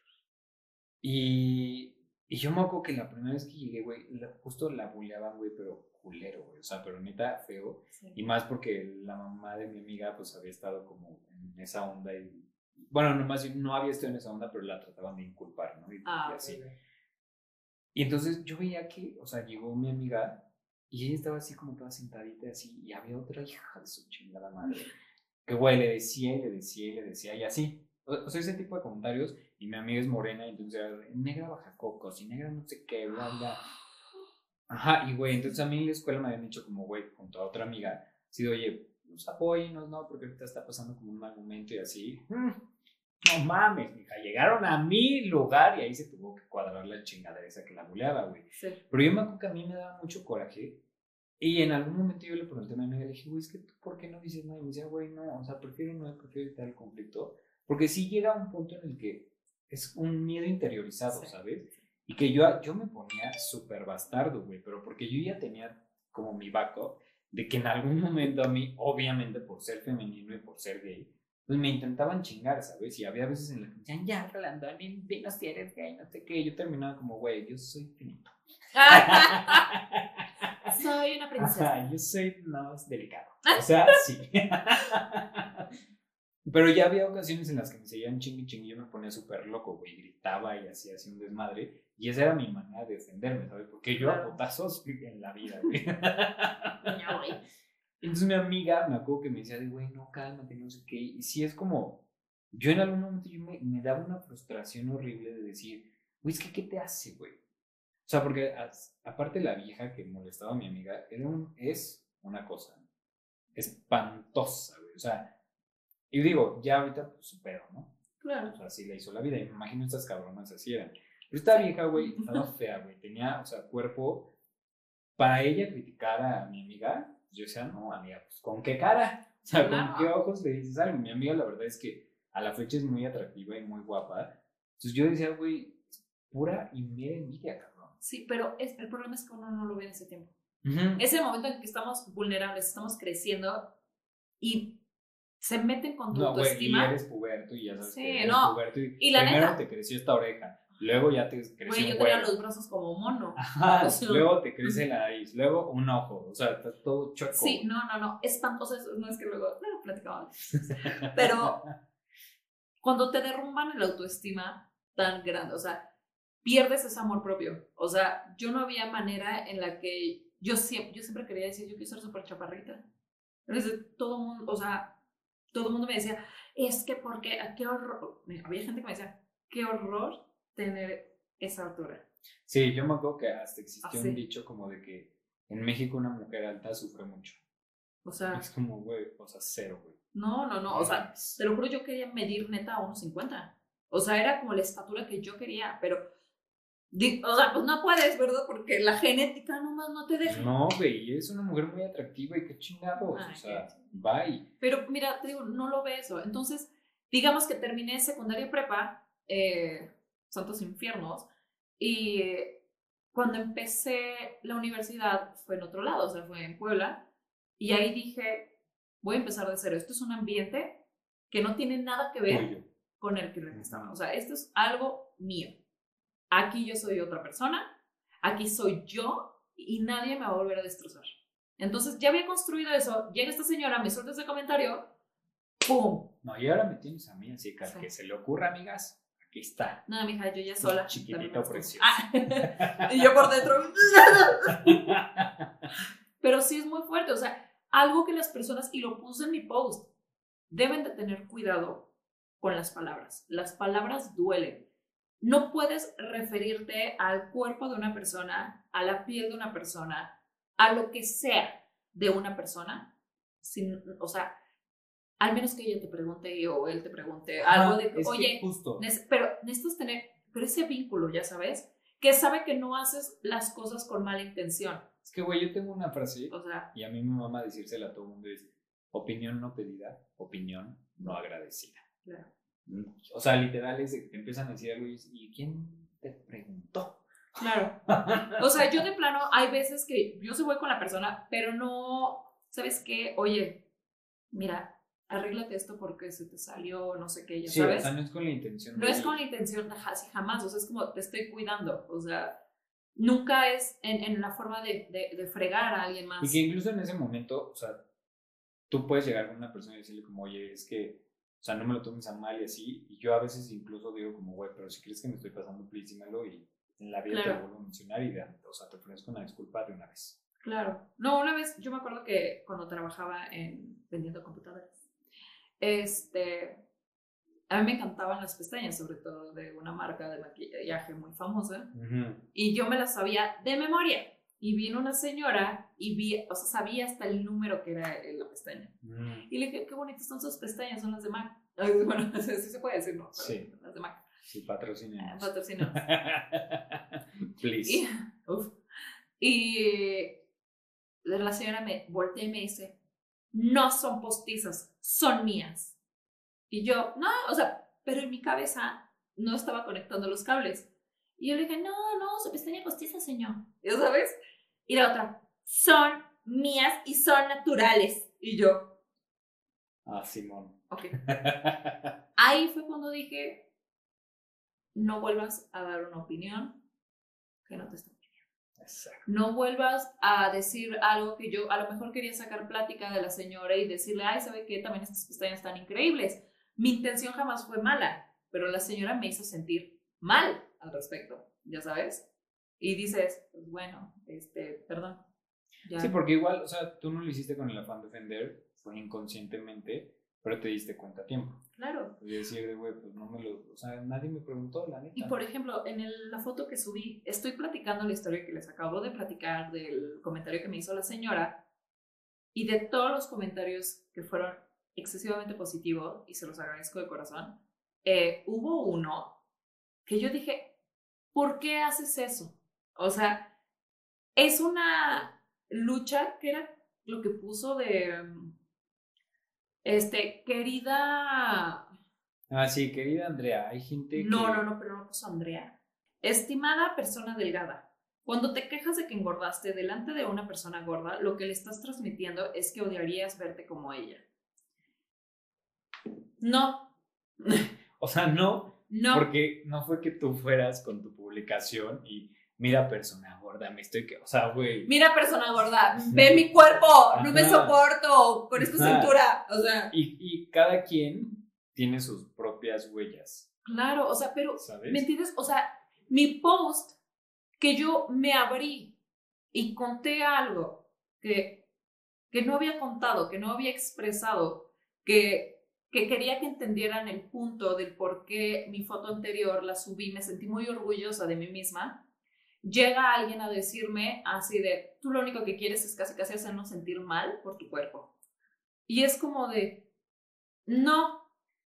Y, y yo me acuerdo que la primera vez que llegué, güey, justo la bulleaban, güey, pero culero, güey, o sea, pero neta feo. Y más porque la mamá de mi amiga, pues había estado como en esa onda y, bueno, no, más no había estado en esa onda, pero la trataban de inculpar, ¿no? Y,
ah,
así. Y entonces yo veía que, o sea, llegó mi amiga y ella estaba así como toda sentadita así, y había otra hija de su chingada madre, que güey le decía y le decía y le decía, y así. O, sea, ese tipo de comentarios, y mi amiga es morena, y entonces negra baja cocos, y negra no sé qué, bla, bla. <gasps> Ajá, y güey, entonces a mí en la escuela me habían dicho como, güey, junto a otra amiga, así de, oye, nos apóyenos, ¿no? Porque ahorita está pasando como un mal momento y así. Mm, no mames, mija, llegaron a mi lugar y ahí se tuvo que cuadrar la chingadera esa que la buleaba, güey.
Sí.
Pero yo me acuerdo que a mí me daba mucho coraje y en algún momento yo le pregunté a mi amiga, le dije, güey, es que tú, ¿por qué no dices nada? Y me decía, güey, no, o sea, prefiero no, prefiero evitar el conflicto. Porque sí llega un punto en el que es un miedo interiorizado, ¿sabes? Y que yo, yo me ponía súper bastardo, güey, pero porque yo ya tenía como mi backup de que en algún momento a mí, obviamente por ser femenino y por ser gay, pues me intentaban chingar, ¿sabes? Y había veces en las que decían, ya, Rolando, dinos si eres gay, no sé qué. Y yo terminaba como, güey, yo soy finito. <laughs>
soy una princesa.
yo soy más delicado. O sea, sí. <laughs> Pero ya había ocasiones en las que me seguían ching y y yo me ponía súper loco, güey, gritaba y hacía así un desmadre. Y esa era mi manera de defenderme, ¿sabes? Porque yo a potazos en la vida, güey. <laughs> güey. Entonces mi amiga me acuerdo que me decía de, güey, no, cálmate, no sé qué. Y sí es como, yo en algún momento yo me, me daba una frustración horrible de decir, güey, es que ¿qué te hace, güey? O sea, porque aparte la vieja que molestaba a mi amiga, era un, es una cosa espantosa, güey. O sea, y digo, ya ahorita pues su pedo, ¿no?
Claro.
O sea, así le hizo la vida. Y me imagino estas cabronas así eran. Pero esta vieja, güey, estaba fea, güey. Tenía, o sea, cuerpo. Para ella criticar a mi amiga, yo decía, no, amiga, pues ¿con qué cara? <laughs> O sea, ¿con qué ojos le dices algo? Mi amiga, la verdad es que a la fecha es muy atractiva y muy guapa. Entonces yo decía, güey, pura y mera envidia, cabrón.
Sí, pero es, el problema es que uno no lo ve en ese tiempo. Ese momento en que estamos vulnerables, estamos creciendo y se meten con tu
no,
autoestima.
Y eres puberto y ya sabes
sí,
que eres
no.
puberto y,
y la
primero
neta,
te creció esta oreja, luego ya te creció
Güey, yo tenía los brazos como mono.
Ajá, <laughs> luego te <laughs> crece la nariz, luego un ojo, o sea, está todo choco.
Sí, no, no, no, espantoso eso, no es que luego, no platicaba. Pero <laughs> cuando te derrumban el autoestima tan grande, o sea, pierdes ese amor propio. O sea, yo no había manera en la que yo siempre, yo siempre quería decir, yo quiero ser súper chaparrita. Entonces, todo mundo, o sea, todo el mundo me decía, es que porque, qué horror, había gente que me decía, qué horror tener esa altura.
Sí, yo me acuerdo que hasta existió un dicho como de que en México una mujer alta sufre mucho.
O sea.
Es como, güey, o sea, cero, güey.
No, no, no, o sea, te lo juro, yo quería medir neta a 1,50. O sea, era como la estatura que yo quería, pero o sea, pues no puedes, ¿verdad? Porque la genética nomás no te deja.
No, güey, es una mujer muy atractiva y qué chingados. o sea, bye.
Pero mira, te digo, no lo ve eso. Entonces, digamos que terminé secundaria y prepa, eh, Santos Infiernos, y cuando empecé la universidad fue en otro lado, o sea, fue en Puebla, y ahí dije, voy a empezar de cero. Esto es un ambiente que no tiene nada que ver con el que estaba. O sea, esto es algo mío. Aquí yo soy otra persona, aquí soy yo y nadie me va a volver a destrozar. Entonces ya había construido eso, llega esta señora, me suelta ese comentario, ¡pum!
No, y ahora me tienes a mí, así que al que se le ocurra, amigas, aquí está.
No, mija, yo ya sola.
Chiquitito precioso.
Ah, <laughs> y yo por dentro. <laughs> Pero sí es muy fuerte, o sea, algo que las personas, y lo puse en mi post, deben de tener cuidado con las palabras. Las palabras duelen. No puedes referirte al cuerpo de una persona, a la piel de una persona, a lo que sea de una persona, sin, o sea, al menos que ella te pregunte o él te pregunte algo de, oye, pero necesitas tener, pero ese vínculo, ya sabes, que sabe que no haces las cosas con mala intención.
Es que, güey, yo tengo una frase y a mí me mama decírsela a todo el mundo, es opinión no pedida, opinión no agradecida. Claro. Mm, o sea, literal es te empiezan a decir algo y, ¿quién te preguntó?
Claro. O sea, yo de plano, hay veces que yo se voy con la persona, pero no, ¿sabes qué? Oye, mira, arréglate esto porque se te salió, no sé qué, ya
sí,
sabes.
O sea, no es con la intención.
No es con la intención, jamás. O sea, es como te estoy cuidando. O sea, nunca es en, en la forma de, de, de, fregar a alguien más.
Y que incluso en ese momento, o sea, tú puedes llegar a una persona y decirle como, oye, es que o sea, no me lo tomes a mal y así. Y yo a veces incluso digo como, güey, pero si crees que me estoy pasando, please dímelo y en la vida te lo vuelvo a mencionar y de, o sea, te ofrezco una disculpa de una vez.
Claro. No, una vez, yo me acuerdo que cuando trabajaba en vendiendo computadoras, este, a mí me encantaban las pestañas, sobre todo de una marca de maquillaje muy famosa, y yo me las sabía de memoria. Y vino una señora y vi, o sea, sabía hasta el número que era la pestaña. Mm. Y le dije, qué bonitas son sus pestañas, son las de Mac. <laughs> Bueno, sí se puede decir, ¿no? sí. Las de Mac.
Sí, patrocinemos.
Ah, patrocinemos. <laughs>
Please. <laughs>
Y, uf, y la señora me voltea y me dice, no son postizas, son mías. Y yo, no, o sea, pero en mi cabeza no estaba conectando los cables. Y yo le dije, no, no, su pestaña postiza, señor. ¿Ya sabes? Y la otra, son mías y son naturales. Y yo.
Ah, Simón.
Ok. <laughs> Ahí fue cuando dije, no vuelvas a dar una opinión que no te está. Exacto. No vuelvas a decir algo que yo, a lo mejor quería sacar plática de la señora y decirle, ay, ¿sabe qué? También estas pestañas están increíbles. Mi intención jamás fue mala, pero la señora me hizo sentir mal al respecto, ya sabes. Y dices, pues bueno, este, perdón.
Sí, porque igual, o sea, tú no lo hiciste con el afán de ofender, fue inconscientemente, pero te diste cuenta a tiempo.
Claro.
Y decir, de güey, pues no me lo, o sea, nadie me preguntó, la neta.
Y por ejemplo, en la foto que subí, estoy platicando la historia que les acabo de platicar del comentario que me hizo la señora y de todos los comentarios que fueron excesivamente positivos, y se los agradezco de corazón, eh, hubo uno que yo dije, ¿por qué haces eso? O sea, es una lucha que era lo que puso de, este, querida...
Ah, sí, querida Andrea, hay gente
que... No, no, no, pero no puso Andrea. Estimada persona delgada, cuando te quejas de que engordaste delante de una persona gorda, lo que le estás transmitiendo es que odiarías verte como ella. No. <laughs>
O sea, no, no. Porque no fue que tú fueras con tu publicación y mira persona gorda, me estoy que, o sea, güey.
Mira persona gorda, ve mi cuerpo, no me soporto con esta cintura, o sea.
Y, y, cada quien tiene sus propias huellas.
Claro, o sea, pero, ¿me entiendes? O sea, mi post que yo me abrí y conté algo que, que no había contado, que no había expresado, que que quería que entendieran el punto del por qué mi foto anterior la subí, me sentí muy orgullosa de mí misma, llega alguien a decirme así de, tú lo único que quieres es casi casi hacernos sentir mal por tu cuerpo. Y es como de, no,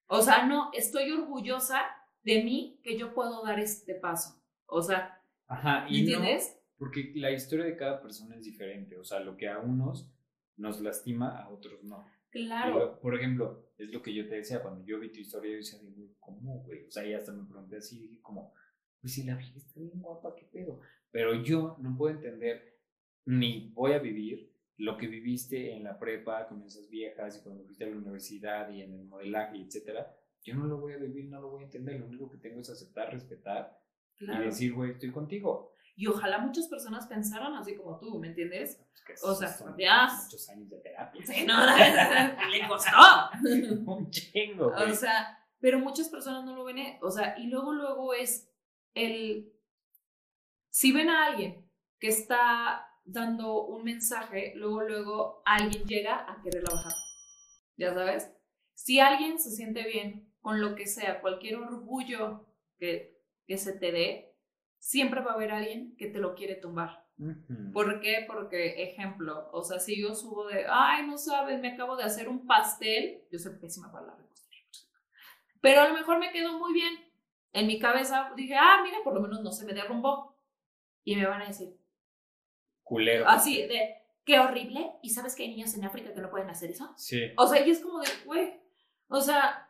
o sea, no, estoy orgullosa de mí que yo puedo dar este paso. O sea,
Ajá, y ¿entiendes? porque la historia de cada persona es diferente, o sea, lo que a unos nos lastima, a otros no.
Claro.
por ejemplo, es lo que yo te decía, cuando yo vi tu historia, yo decía, ¿cómo, güey? O sea, y hasta me pregunté así, dije como, pues si la vieja está bien guapa, ¿qué pedo? Pero yo no puedo entender, ni voy a vivir lo que viviste en la prepa con esas viejas y cuando fuiste a la universidad y en el modelaje, etcétera. Yo no lo voy a vivir, no lo voy a entender. Lo único que tengo es aceptar, respetar y decir, güey, estoy contigo.
Y ojalá muchas personas pensaran así como tú, ¿me entiendes?
Pues
O sea, ya-
muchos años de terapia.
Sí, no, <laughs> le costó. <laughs>
Un chingo, güey.
O sea, pero muchas personas no lo ven, eh, o sea, y luego, luego es el, si ven a alguien que está dando un mensaje, luego, luego alguien llega a quererla bajar, ya sabes. Si alguien se siente bien con lo que sea, cualquier orgullo que, que se te dé, siempre va a haber alguien que te lo quiere tumbar. ¿Por qué? Porque, ejemplo, o sea, si yo subo de, ay, no sabes, me acabo de hacer un pastel, yo soy pésima para la repostería, pero a lo mejor me quedó muy bien. En mi cabeza dije, ah, mira, por lo menos no se me derrumbó. Y me van a decir,
Culero.
así, de, qué horrible, y sabes que hay niños en África que no pueden hacer eso.
Sí.
O sea, y es como de, güey, o sea,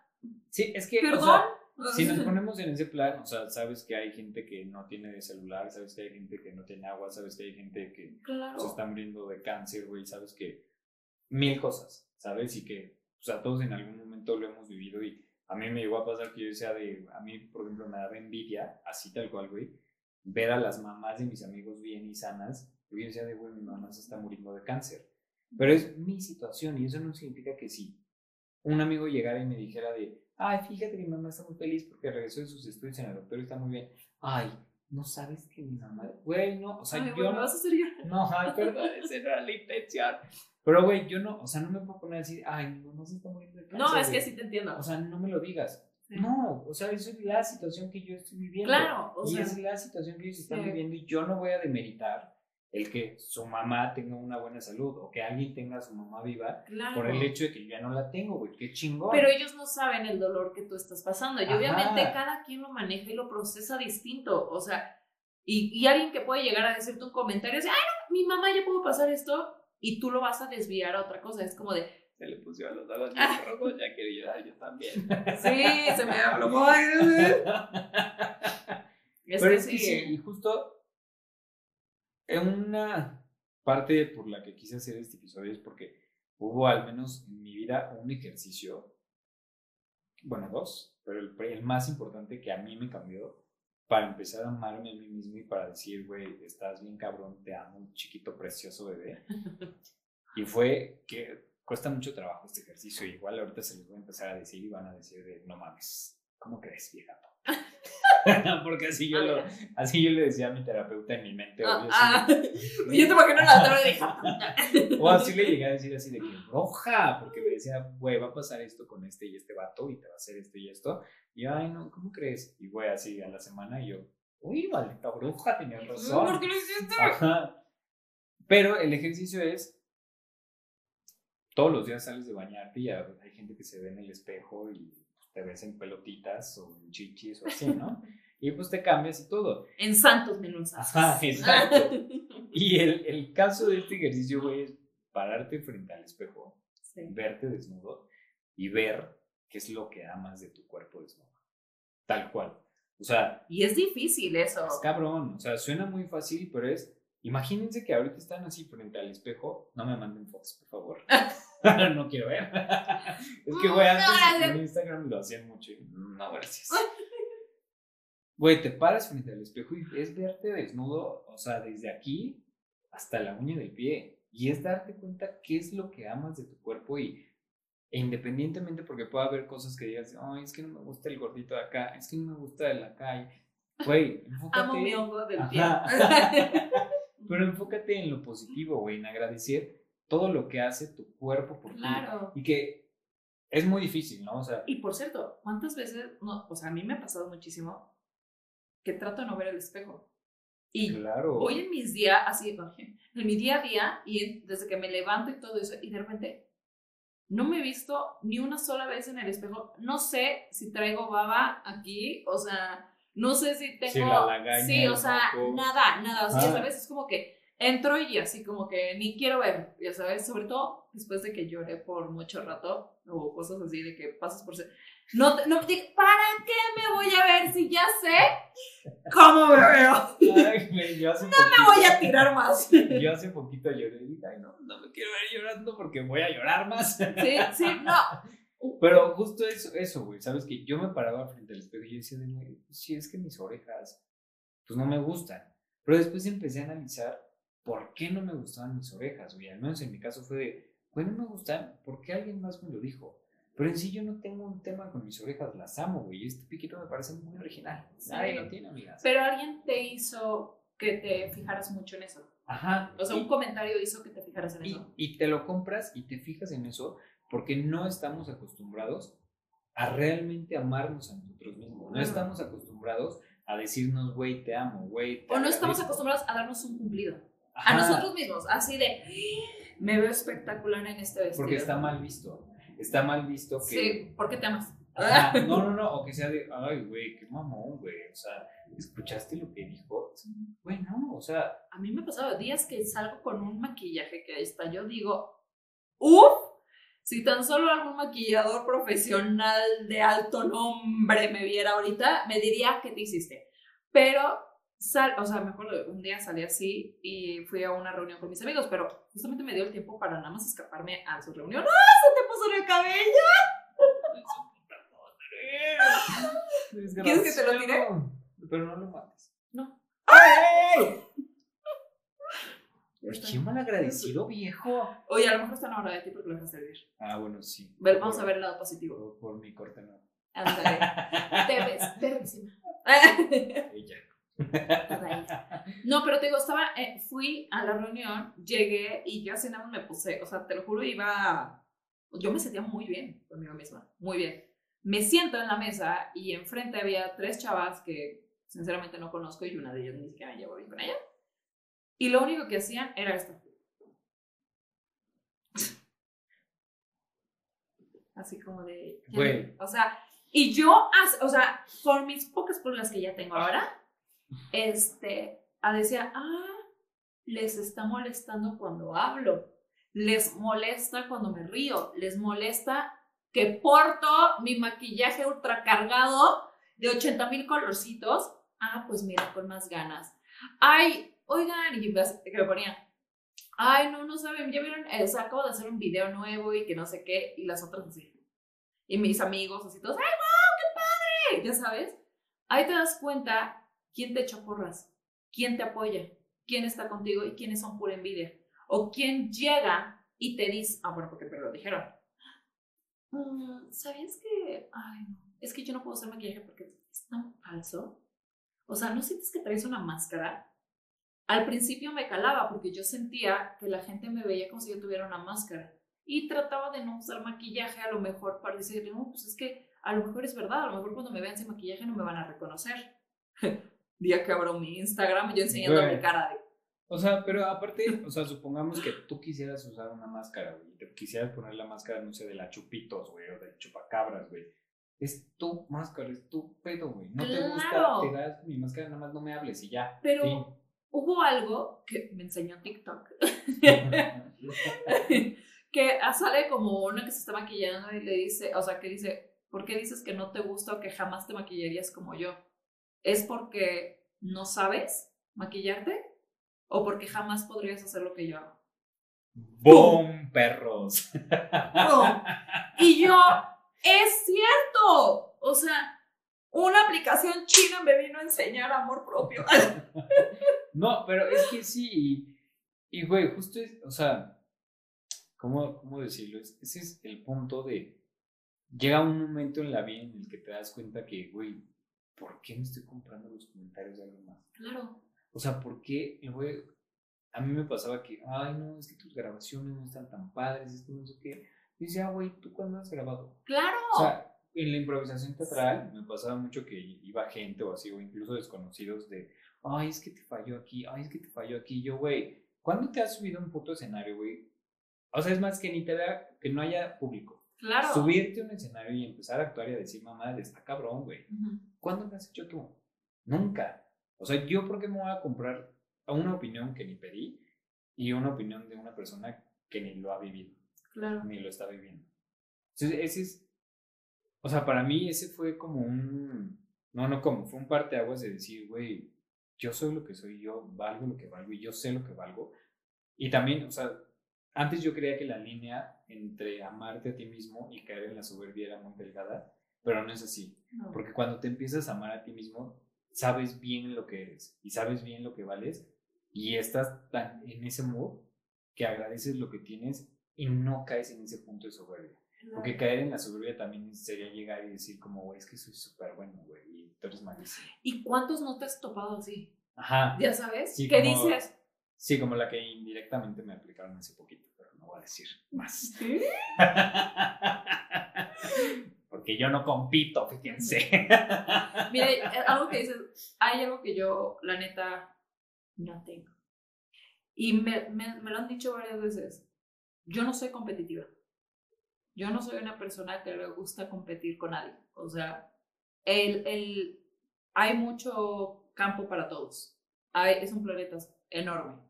Sí, es que. o
perdón.
sea, si nos ponemos en ese plan, o sea, sabes que hay gente que no tiene celular, sabes que hay gente que no tiene agua, sabes que hay gente que
claro.
se está muriendo de cáncer, güey, sabes que mil cosas, ¿sabes? Y que, o sea, todos en algún momento lo hemos vivido y a mí me llegó a pasar que yo decía de, a mí, por ejemplo, me daba envidia, así tal cual, güey, ver a las mamás de mis amigos bien y sanas, y yo decía de, güey, mi mamá se está muriendo de cáncer. Pero es mi situación y eso no significa que si un amigo llegara y me dijera de, ay, fíjate que mi mamá está muy feliz porque regresó de sus estudios en el doctor y está muy bien. Ay, no sabes que mi mamá, güey, no, o sea,
Ay,
yo
me
no,
vas a llorar.
no, ay, <laughs> perdón, esa era la intención. Pero, güey, yo no, o sea, no me puedo poner así, ay, mi mamá se está muriendo de cáncer.
No, es que
güey".
sí te entiendo.
O sea, no me lo digas.
Sí.
No, o sea, eso es la situación que yo estoy viviendo.
Claro, o
y
sea,
es la situación que ellos están
sí.
viviendo y yo no voy a demeritar el que su mamá tenga una buena salud o que alguien tenga a su mamá viva
claro.
por el hecho de que yo ya no la tengo, güey, qué chingón.
Pero ellos no saben el dolor que tú estás pasando. Y
Ajá.
obviamente cada quien lo maneja y lo procesa distinto. O sea, y, y alguien que puede llegar a decirte un comentario, así, ay, no, mi mamá ya pudo pasar esto, y tú lo vas a desviar a otra cosa. Es como de,
Se le pusieron los ojos bien rojos, ya quería llorar yo también.
sí, se me <laughs> abrumó. Es
Pero
que
es que sí, y justo en una parte por la que quise hacer este episodio es porque hubo al menos en mi vida un ejercicio, bueno, dos, pero el, el más importante que a mí me cambió para empezar a amarme a mí mismo y para decir, güey, estás bien cabrón, te amo, chiquito, precioso bebé. <laughs> Y fue que cuesta mucho trabajo este ejercicio, igual ahorita se los voy a empezar a decir y van a decir de, no mames, ¿cómo crees, vieja? <laughs> Porque así yo, lo, así yo le decía a mi terapeuta en mi mente, obvio,
Ah,
sí.
ah. yo te imagino la otra y dije,
O así le llegué a decir así de que broja, porque me decía, güey, va a pasar esto con este y este vato y te va a hacer esto y esto. Y yo, ay, no, ¿cómo crees? Y güey, así a la semana y yo, uy, maldita bruja, tenías razón.
¿por qué lo hiciste?
Ajá. Pero el ejercicio es, todos los días sales de bañarte y hay gente que se ve en el espejo y te ves en pelotitas o en chichis o así, ¿no? Y pues te cambias y todo.
En santos menús.
Ajá, exacto. <laughs> Y el, el caso de este ejercicio, güey, es pararte frente al espejo,
Sí.
verte desnudo y ver qué es lo que amas de tu cuerpo desnudo. Tal cual. O sea,
Y es difícil eso.
es cabrón. O sea, suena muy fácil, pero es. Imagínense que ahorita están así frente al espejo. No me manden fotos, por favor. <laughs> no quiero ver. <laughs> es que, güey,
No,
antes
gracias.
en Instagram lo hacían mucho. y, No, gracias. <laughs> Güey, te paras frente al espejo y es verte desnudo, o sea, desde aquí hasta la uña del pie. Y es darte cuenta qué es lo que amas de tu cuerpo y e independientemente porque pueda haber cosas que digas, ay, es que no me gusta el gordito de acá, es que no me gusta el acá. y- Güey, enfócate.
Amo mi hongo del pie. <laughs>
Pero enfócate en lo positivo, güey, en agradecer todo lo que hace tu cuerpo por ti.
claro.
Y que es muy difícil, ¿no? O sea,
Y por cierto, ¿cuántas veces, no, o sea, a mí me ha pasado muchísimo que trato de no ver el espejo? Y
claro.
voy en mis días, así, en mi día a día, y desde que me levanto y todo eso, y de repente no me he visto ni una sola vez en el espejo. No sé si traigo baba aquí, o sea, no sé si tengo.
Sí, la lagaña,
sí, o sea,
moco.
nada, nada. O sea,
Ah.
¿sabes? Es como que entro y así como que ni quiero ver, ya sabes, sobre todo después de que lloré por mucho rato o cosas así de que pasas por ser. No, te- no, ¿para qué me voy a ver si ya sé cómo me veo?
Ay, güey, yo hace
Me voy a tirar más. Sí,
Yo hace poquito lloré y dije, ay, no, no me quiero ver llorando porque voy a llorar más.
sí, no.
Pero justo eso, eso, güey, ¿sabes? Que yo me paraba frente al espejo y yo decía, sí, es que mis orejas, pues no me gustan. Pero después empecé a analizar por qué no me gustaban mis orejas, güey. Al menos en mi caso fue de, güey, no me gustan, ¿por qué alguien más me lo dijo? Pero en sí yo no tengo un tema con mis orejas, las amo, güey. Este piquito me parece muy original. Nadie lo tiene, amigas.
Pero alguien te hizo que te fijaras mucho en eso.
Ajá.
O sea, un comentario hizo que te fijaras en
y,
eso.
y te lo compras y te fijas en eso porque no estamos acostumbrados a realmente amarnos a nosotros mismos. No estamos acostumbrados a decirnos, güey, te amo, güey. te
O no estamos
agradezco".
acostumbrados a darnos un cumplido. A
Ajá,
nosotros mismos, así de, me veo espectacular en este vestido.
Porque está mal visto. Está mal visto que.
Sí, ¿por qué te amas?
Ajá, no, no, no. O que sea de, ay, güey, qué mamón, güey. O sea, ¿escuchaste lo que dijo? Güey, no, o sea,
A mí me ha pasado días que salgo con un maquillaje que hasta yo digo, uff, si tan solo algún maquillador profesional de alto nombre me viera ahorita, me diría, ¿qué te hiciste? Pero, sal, o sea, me acuerdo, un día salí así y fui a una reunión con mis amigos, pero justamente me dio el tiempo para nada más escaparme a su reunión. ¡Ah, se te puso en el cabello! ¿Quieres que te lo tire?
Pero no lo mates.
No.
¡Ay! Qué mal agradecido, viejo.
Oye, a lo mejor está enamorada de ti porque lo dejas servir.
Ah, bueno, sí.
Vamos a ver el lado positivo.
Por, por mi corte no.
Ándale. Te ves perrísima. <laughs>
Ella.
No, pero te digo, estaba, eh, fui a la reunión, llegué y yo así nada más me puse, o sea, te lo juro, iba, yo me sentía muy bien conmigo misma, muy bien. Me siento en la mesa y enfrente había tres chavas que sinceramente no conozco y una de ellas ni siquiera me llevo bien con ella. Y lo único que hacían era esto. Así como de... O sea, y yo, o sea, con mis pocas pulgas que ya tengo ahora, este, a decía, ah, les está molestando cuando hablo, les molesta cuando me río, les molesta que porto mi maquillaje ultra cargado de 80 mil colorcitos. Ah, pues mira, con más ganas. Ay, oigan, y hace- que me ponía, ay, no, no saben, ya vieron, Eh, o sea, de hacer un video nuevo y que no sé qué, y las otras así. Y mis amigos así todos, ay, wow, qué padre, ya sabes. Ahí te das cuenta quién te echa porras, quién te apoya, quién está contigo y quiénes son pura envidia. O quién llega y te dice, ah, bueno, porque pero lo dijeron. "Mm, ¿Sabías que, ay, no, es que yo no puedo hacer maquillaje porque es tan falso? O sea, ¿no sientes que traes una máscara? Al principio me calaba porque yo sentía que la gente me veía como si yo tuviera una máscara. Y trataba de no usar maquillaje a lo mejor para decirle, no, pues es que a lo mejor es verdad, a lo mejor cuando me vean sin maquillaje no me van a reconocer. <laughs> Día que abro mi Instagram, yo enseñando mi cara de...
O sea, pero aparte, o sea, supongamos que tú quisieras usar una máscara, güey, y te quisieras poner la máscara, no sé, de la chupitos, güey, o de chupacabras, güey. Es tu máscara, es tu pedo, güey. No te gusta, te das mi máscara, nada más no me hables y ya.
Pero hubo algo que me enseñó TikTok, <laughs> que sale como una que se está maquillando y le dice, o sea, que dice, ¿por qué dices que no te gusta o que jamás te maquillarías como yo? ¿Es porque no sabes maquillarte? ¿O porque jamás podrías hacer lo que yo hago?
¡Boom, perros!
¡Pum! <laughs> Y yo, es cierto. O sea, una aplicación china me vino a enseñar amor propio. <laughs>
No, pero es que sí, y, güey, justo es, o sea, ¿cómo, cómo decirlo? Es- ese es el punto de, llega un momento en la vida en el que te das cuenta que, güey, ¿por qué me estoy comprando los comentarios de alguien más?
Claro.
O sea, ¿por qué, güey? A mí me pasaba que, ay, no, es que tus grabaciones no están tan padres, esto no sé qué. Y decía, güey, ¿tú cuándo has grabado?
Claro.
O sea, en la improvisación teatral me pasaba mucho que iba gente o así, o incluso desconocidos de, ay, es que te falló aquí, ay, es que te falló aquí. Yo, güey, ¿cuándo te has subido a un puto escenario, güey? O sea, es más que ni te vea, que no haya público.
claro.
Subirte a un escenario y empezar a actuar y a decir, mamá, está cabrón, güey.
Ujú.
¿Cuándo lo has hecho tú? Nunca. O sea, yo, ¿por qué me voy a comprar a una opinión que ni pedí y una opinión de una persona que ni lo ha vivido?
Claro.
ni lo está viviendo. Entonces, ese es, o sea, para mí ese fue como un, no, no como, fue un parteaguas de decir, güey, yo soy lo que soy, yo valgo lo que valgo y yo sé lo que valgo. Y también, o sea, antes yo creía que la línea entre amarte a ti mismo y caer en la soberbia era muy delgada, pero no es así.
No.
Porque cuando te empiezas a amar a ti mismo, sabes bien lo que eres y sabes bien lo que vales y estás tan en ese mood que agradeces lo que tienes y no caes en ese punto de soberbia. Porque caer en la soberbia también sería llegar y decir como, güey, es que soy súper bueno, güey, y tú eres malísimo.
¿Y cuántos no te has topado así?
Ajá.
Ya sabes,
Sí,
¿qué
como-
dices?
Sí, como la que indirectamente me aplicaron hace poquito, pero no voy a decir más. <laughs> Porque yo no compito, fíjense.
Mira, eh, algo que dices, hay algo que yo, la neta, no tengo. Y me, me, me lo han dicho varias veces. Yo no soy competitiva. Yo no soy una persona que le gusta competir con nadie. O sea, el, el, hay mucho campo para todos. Hay, es un planeta enorme.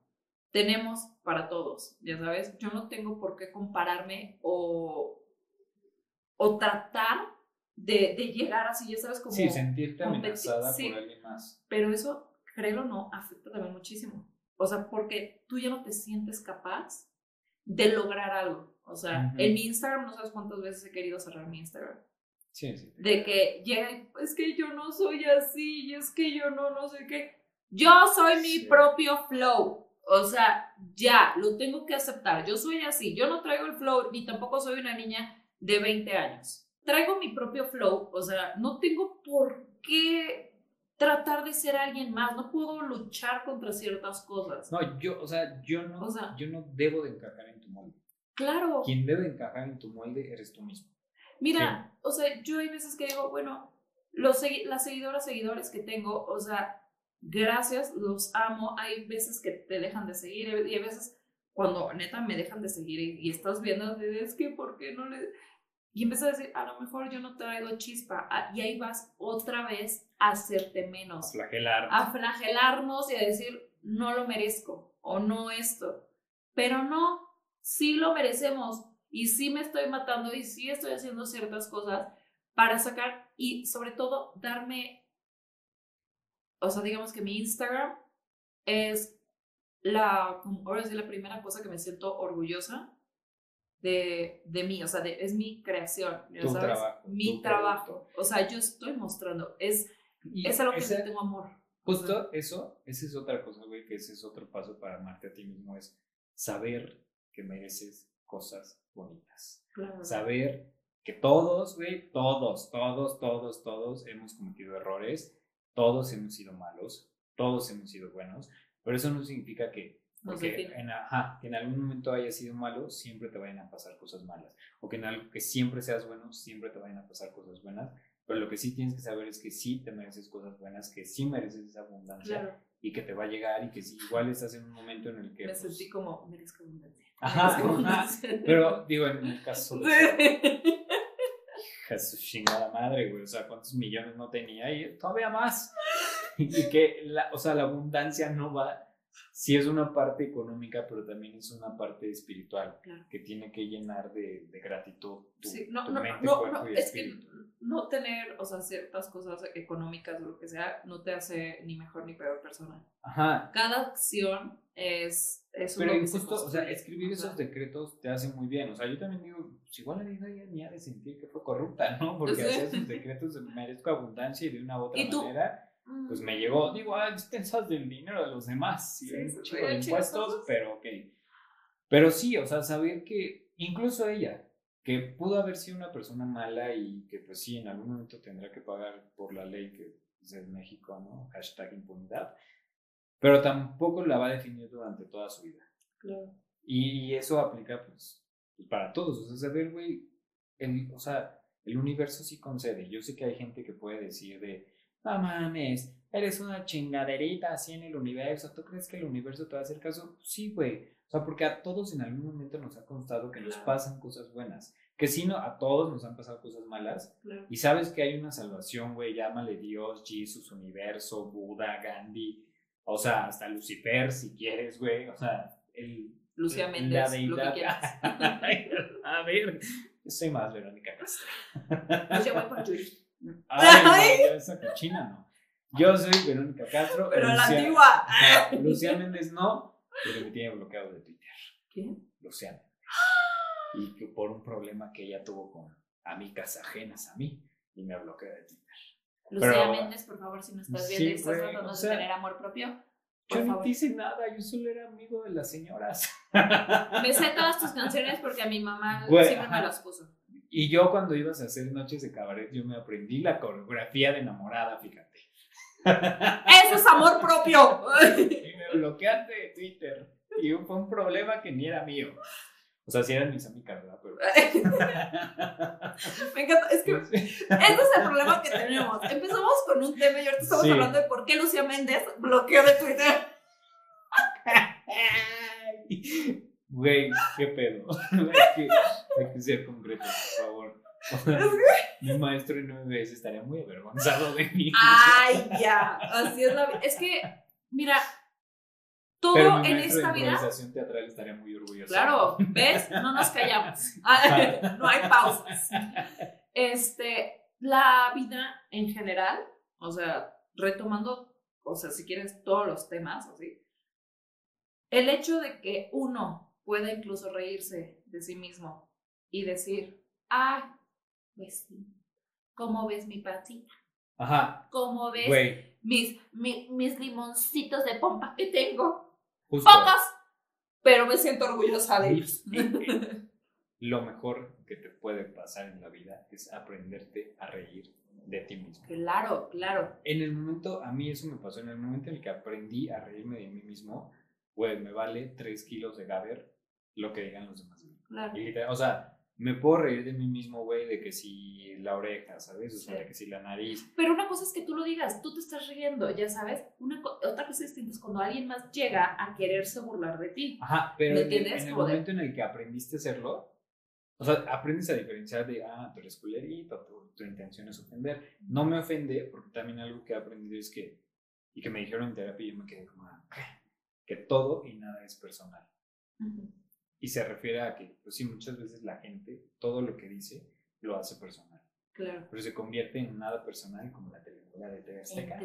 Tenemos para todos, ya sabes. Yo no tengo por qué compararme o, o tratar de, de llegar así, ya sabes, como...
sí, sentirte amenazada
sí.
por alguien más.
Pero eso, créelo o no, afecta también muchísimo. O sea, porque tú ya no te sientes capaz de lograr algo. O sea, en mi Instagram no sabes cuántas veces he querido cerrar mi Instagram.
Sí, sí.
De que llega y, es que yo no soy así, y es que yo no, no sé qué. Yo soy mi
Sí.
propio flow. O sea, ya, lo tengo que aceptar. Yo soy así. Yo no traigo el flow, ni tampoco soy una niña de 20 años. Traigo mi propio flow. O sea, no tengo por qué tratar de ser alguien más. No puedo luchar contra ciertas cosas.
No, yo, o sea, yo no,
O sea-
yo no debo de encajar en tu molde.
Claro.
Quien debe encajar en tu molde eres tú mismo.
Mira, o sea, yo hay veces que digo, bueno, los las seguidoras, seguidores que tengo, o sea, gracias, los amo. Hay veces que te dejan de seguir y hay veces cuando neta me dejan de seguir y, y estás viendo, es que, ¿por qué no le...? Y empiezas a decir, a lo mejor yo no traigo chispa. Ah, Y ahí vas otra vez a hacerte
A
menos,
flagelar.
a flagelarnos y a decir, no lo merezco o no esto. Pero no, sí lo merecemos y sí me estoy matando y sí estoy haciendo ciertas cosas para sacar y sobre todo darme, o sea, digamos que mi Instagram es la, como ahora sí, la primera cosa que me siento orgullosa de, de mí, o sea, de- es mi creación, ya
Tu
sabes,
trabajo,
mi
tu
trabajo, o sea, yo estoy mostrando, es,
Y
es algo que tengo amor.
Justo eso, esa es otra cosa, güey, que ese es otro paso para amarte a ti mismo, es saber que mereces cosas bonitas.
Claro.
Saber que todos, güey, todos, todos, todos, todos hemos cometido errores, todos hemos sido malos, todos hemos sido buenos, pero eso no significa que, porque
define.
en, ajá, que en algún momento hayas sido malo, siempre te vayan a pasar cosas malas, o que en algo que siempre seas bueno, siempre te vayan a pasar cosas buenas, pero lo que sí tienes que saber es que sí te mereces cosas buenas, que sí mereces esa abundancia
Claro,
y que te va a llegar y que si igual estás en un momento en el que...
me
pues,
sentí como, merezco abundancia.
Ajá,
abundancia. <laughs>
Pero digo, en el caso de...
Sí.
Hija su chingada madre, güey. O sea, ¿cuántos millones no tenía? Y todavía más. <laughs> Y que, la, o sea, la abundancia no va. Sí es una parte económica, pero también es una parte espiritual
Claro.
que tiene que llenar de, de gratitud tu,
Sí, no,
tu
no,
mente,
no,
cuerpo
no,
y
es que no tener, o sea, ciertas cosas económicas o lo que sea, no te hace ni mejor ni peor persona.
Ajá.
Cada acción es, es
Pero
uno que se
justo, o sea,
construye,
escribir
o sea,
esos decretos te hace muy bien. O sea, yo también digo, pues igual la vida ya ni ha de sentir que fue corrupta, ¿no? Porque
Sí.
hacía sus decretos de merezco abundancia y de una u otra
¿Y tú?
manera.
Mm,
pues me llegó, digo, ah, expensas del dinero de los demás, y
Sí,
un chico de impuestos, pero ok. Pero sí, o sea, saber que incluso ella, que pudo haber sido una persona mala y que pues sí, en algún momento tendrá que pagar por la ley que es en México, ¿no? Hashtag impunidad, pero tampoco la va a definir durante toda su vida.
claro.
Y, eso aplica pues, pues, para todos, o sea, saber, güey, o sea, el universo sí concede. Yo sé que hay gente que puede decir de, no mames, eres una chingaderita así en el universo, ¿tú crees que el universo te va a hacer caso? Sí, güey. O sea, porque a todos en algún momento nos ha constado que nos pasan cosas buenas. Que si no, a todos nos han pasado cosas malas.
claro.
Y sabes que hay una salvación, güey, llámale Dios, Jesus, universo, Buda, Gandhi, o sea, hasta Lucifer si quieres, güey. O sea, el,
Lucía Méndez, lo que quieras. <laughs>
a ver, soy más Verónica Castro.
Yo voy por Yuri.
Ay, no, yo esa cochina no. Yo soy Verónica Castro.
Pero la
Lucía-
antigua. <laughs>
Lucía Méndez no, pero me tiene bloqueado de Twitter.
¿Quién?
Lucía Méndez. Y que por un problema que ella tuvo con amigas ajenas a mí, y me bloqueó de Twitter.
Lucía Méndez, por favor, si no estás viendo y estás tratando de tener amor propio.
Yo no te hice nada, yo solo era amigo de las señoras.
Me sé todas tus canciones porque a mi mamá siempre me las puso.
Y yo cuando ibas a hacer noches de cabaret, yo me aprendí la coreografía de enamorada, fíjate.
Eso es amor propio.
y me bloqueaste de Twitter. Y fue un problema que ni era mío. O sea, sí eran mis amigas, ¿verdad? Pero... <laughs>
Me encanta. Es que este es el problema que tenemos. Empezamos con un tema y ahorita estamos hablando de por qué Lucía Méndez bloqueó de Twitter.
Güey, qué pedo. <laughs> hay, que, ser concreto, por favor. <laughs> Mi maestro en nueve veces estaría muy avergonzado de mí.
Ay, ya. Así es la vida. Es que, mira, todo en esta vida.
teatral estaría muy orgulloso.
Claro, ¿ves? No nos callamos. <laughs> Ah, no hay pausas. Este, la vida en general, o sea, retomando, o sea, si quieres todos los temas, así. El hecho de que uno pueda incluso reírse de sí mismo y decir, ah, pues ¿cómo ves mi patita?
Ajá.
¿Cómo ves mis, mis, mis limoncitos de pompa que tengo? Pocas, pero me siento orgullosa de ellos. <laughs>
Lo mejor que te puede pasar en la vida es aprenderte a reír de ti mismo.
Claro, claro.
En el momento, a mí eso me pasó, en el momento en el que aprendí a reírme de mí mismo, pues me vale 3 kilos de Gaber lo que digan los demás.
Claro.
o sea, me puedo reír de mí mismo, güey, de que si la oreja, ¿sabes? O sea, de que si la nariz.
Pero una cosa es que tú lo digas, tú te estás riendo, ya sabes. Una otra cosa distinta es cuando alguien más llega a quererse burlar de ti.
Ajá, pero en, el momento en el que aprendiste a hacerlo, o sea, aprendes a diferenciar de, ah, tú eres culerito, tu, tu intención es ofender. No me ofende, porque también algo que he aprendido es que, y que me dijeron en terapia, y yo me quedé como, ah, que todo y nada es personal. Y se refiere a que, pues sí, muchas veces la gente, todo lo que dice, lo hace personal.
Claro.
Pero se convierte en nada personal como la telenovela de TV Azteca.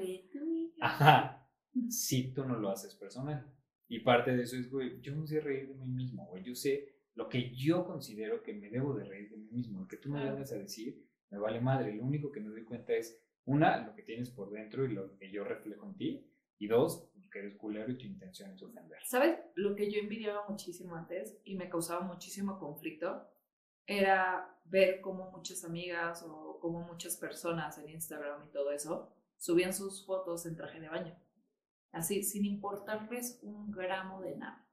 Ajá. Si tú no lo haces personal. Y parte de eso es, güey, yo no sé reír de mí mismo, güey. Yo sé lo que yo considero que me debo de reír de mí mismo. Lo que tú me vengas a decir, me vale madre. Lo único que me doy cuenta es, una, lo que tienes por dentro y lo que yo reflejo en ti. Y dos, que eres culero y tu intención es ofender.
¿Sabes? Lo que yo envidiaba muchísimo antes y me causaba muchísimo conflicto era ver cómo muchas amigas o como muchas personas en Instagram y todo eso subían sus fotos en traje de baño. Así, sin importarles un gramo de nada.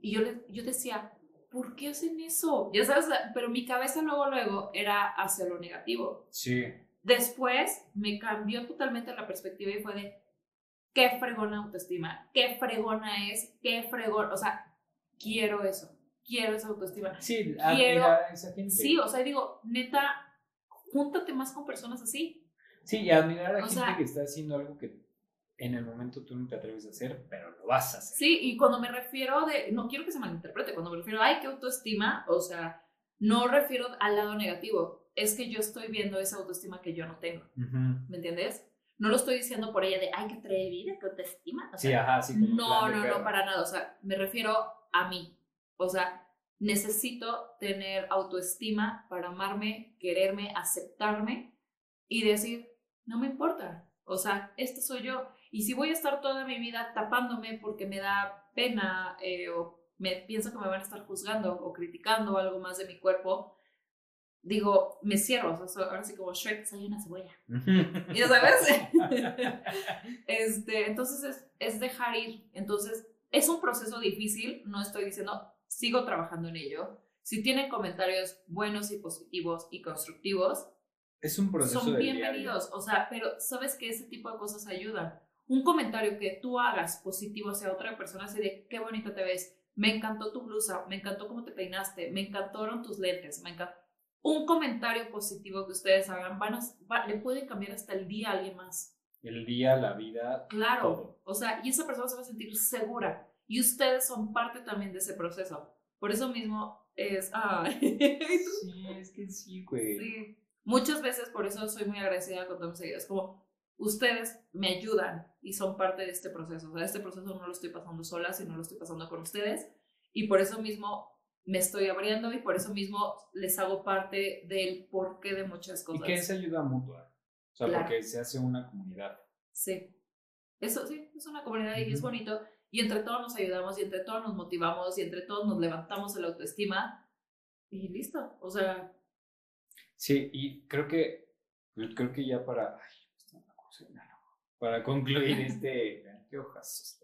Y yo, yo decía, ¿por qué hacen eso? Ya sabes, pero mi cabeza luego, luego era hacia lo negativo.
Sí.
Después me cambió totalmente la perspectiva y fue de, qué fregona autoestima, qué fregona es, qué fregón, o sea, quiero eso, quiero esa autoestima.
Sí,
quiero,
a esa gente.
Sí, o sea, digo, neta, júntate más con personas así.
Sí, y admirar a la gente que está haciendo algo que en el momento tú no te atreves a hacer, pero lo vas a hacer.
Sí, y cuando me refiero de, no quiero que se malinterprete, cuando me refiero a, ay, qué autoestima, o sea, no refiero al lado negativo, es que yo estoy viendo esa autoestima que yo no tengo, ¿me entiendes? No lo estoy diciendo por ella de, ay, qué atrevida, qué autoestima.
sí, ajá, sí.
no, no, no, para nada. O sea, me refiero a mí. O sea, necesito tener autoestima para amarme, quererme, aceptarme y decir, no me importa. O sea, esto soy yo. Y si voy a estar toda mi vida tapándome porque me da pena eh, o me pienso que me van a estar juzgando o criticando algo más de mi cuerpo, digo, me cierro, o sea, ahora sí como Shrek, soy una cebolla. ¿Ya sabes? <laughs> este, entonces es, es dejar ir. Entonces, es un proceso difícil, no estoy diciendo, sigo trabajando en ello. Si tienen comentarios buenos y positivos y constructivos,
es un proceso
son bienvenidos. O sea, pero sabes que ese tipo de cosas ayudan. Un comentario que tú hagas positivo hacia otra persona, así de qué bonita te ves, me encantó tu blusa, me encantó cómo te peinaste, me encantaron tus lentes, me encantó un comentario positivo que ustedes hagan van le puede cambiar hasta el día a alguien más.
El día, la vida.
Claro. O sea, y esa persona se va a sentir segura. Y ustedes son parte también de ese proceso. Por eso mismo es. Ah. <laughs>
sí, es que sí, güey.
Sí. Muchas veces por eso soy muy agradecida con todos mis seguidores. Como ustedes me ayudan y son parte de este proceso. O sea, este proceso no lo estoy pasando sola, sino lo estoy pasando con ustedes. Y por eso mismo me estoy abriendo y por eso mismo les hago parte del porqué de muchas cosas.
Y que es ayuda mutua. O sea, porque se hace una comunidad.
Sí. Eso sí, es una comunidad y es bonito. Y entre todos nos ayudamos y entre todos nos motivamos y entre todos nos levantamos la autoestima y listo. O sea.
Sí, y creo que, creo que ya para, para concluir <laughs> este, ¿qué hojas?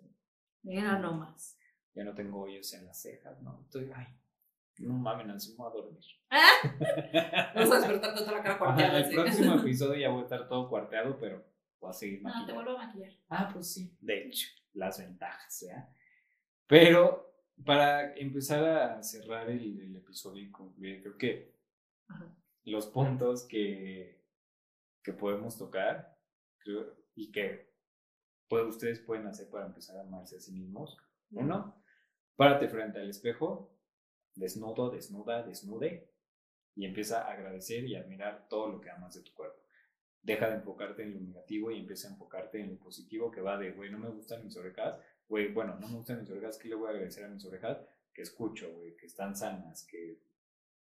Mira nomás.
Ya no tengo hoyos en las cejas, ¿no? Estoy, ay, no mames, no voy a dormir.
¿Ah? <laughs> Vas a despertar toda la cara cuarteada.
el próximo <laughs> episodio ya voy a estar todo cuarteado, pero voy a seguir
maquillando. No, te vuelvo a maquillar.
Ah, pues sí. De hecho, las ventajas, ¿ya? Pero para empezar a cerrar el, episodio y concluir, creo que los puntos que, que podemos tocar y que pues, ustedes pueden hacer para empezar a amarse a sí mismos. Uno, párate frente al espejo, desnudo, desnuda, desnude, y empieza a agradecer y admirar todo lo que amas de tu cuerpo. Deja de enfocarte en lo negativo y empieza a enfocarte en lo positivo que va de, güey, no me gustan mis orejas, güey, bueno, no me gustan mis orejas, ¿qué le voy a agradecer a mis orejas? Que escucho, güey, que están sanas, que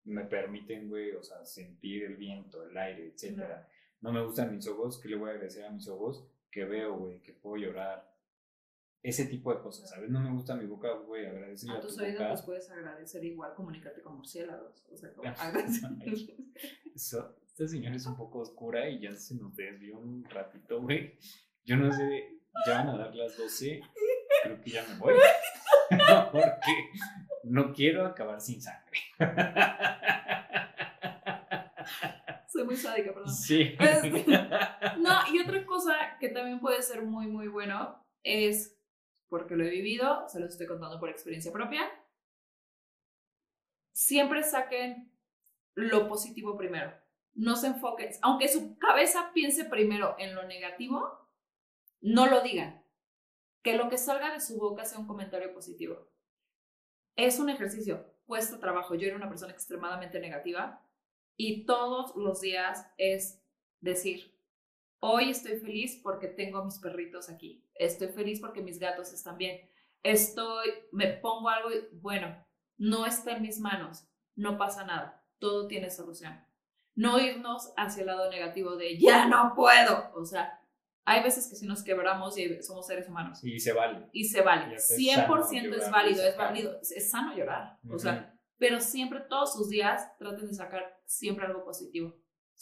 me permiten, güey, o sea, sentir el viento, el aire, etcétera. No. me gustan mis ojos, ¿qué le voy a agradecer a mis ojos? Que veo, güey, que puedo llorar. Ese tipo de cosas, ¿sabes? No me gusta mi boca, güey, agradecer
a, tus oídos los puedes agradecer igual, comunicarte con murciélagos. O sea, como <laughs>
Eso, esta señora es un poco oscura y ya se nos desvió un ratito, güey. Yo no sé, ya van a dar las 12 creo que ya me voy. <laughs> Porque no quiero acabar sin sangre.
Soy muy sádica, perdón.
Sí.
no, y otra cosa que también puede ser muy, muy bueno es, porque lo he vivido, se los estoy contando por experiencia propia, siempre saquen lo positivo primero. No se enfoquen, aunque su cabeza piense primero en lo negativo, no lo digan que lo que salga de su boca sea un comentario positivo. Es un ejercicio, cuesta trabajo. Yo era una persona extremadamente negativa y todos los días es decir, hoy estoy feliz porque tengo a mis perritos aquí, estoy feliz porque mis gatos están bien, estoy, me pongo algo, y, bueno, no está en mis manos, no pasa nada, todo tiene solución. No irnos hacia el lado negativo de ya no puedo, o sea, hay veces que si nos quebramos y somos seres humanos.
Y se vale.
Y se vale. 100% es válido, es válido. Es sano llorar. O sea, pero siempre, todos sus días, traten de sacar siempre algo positivo.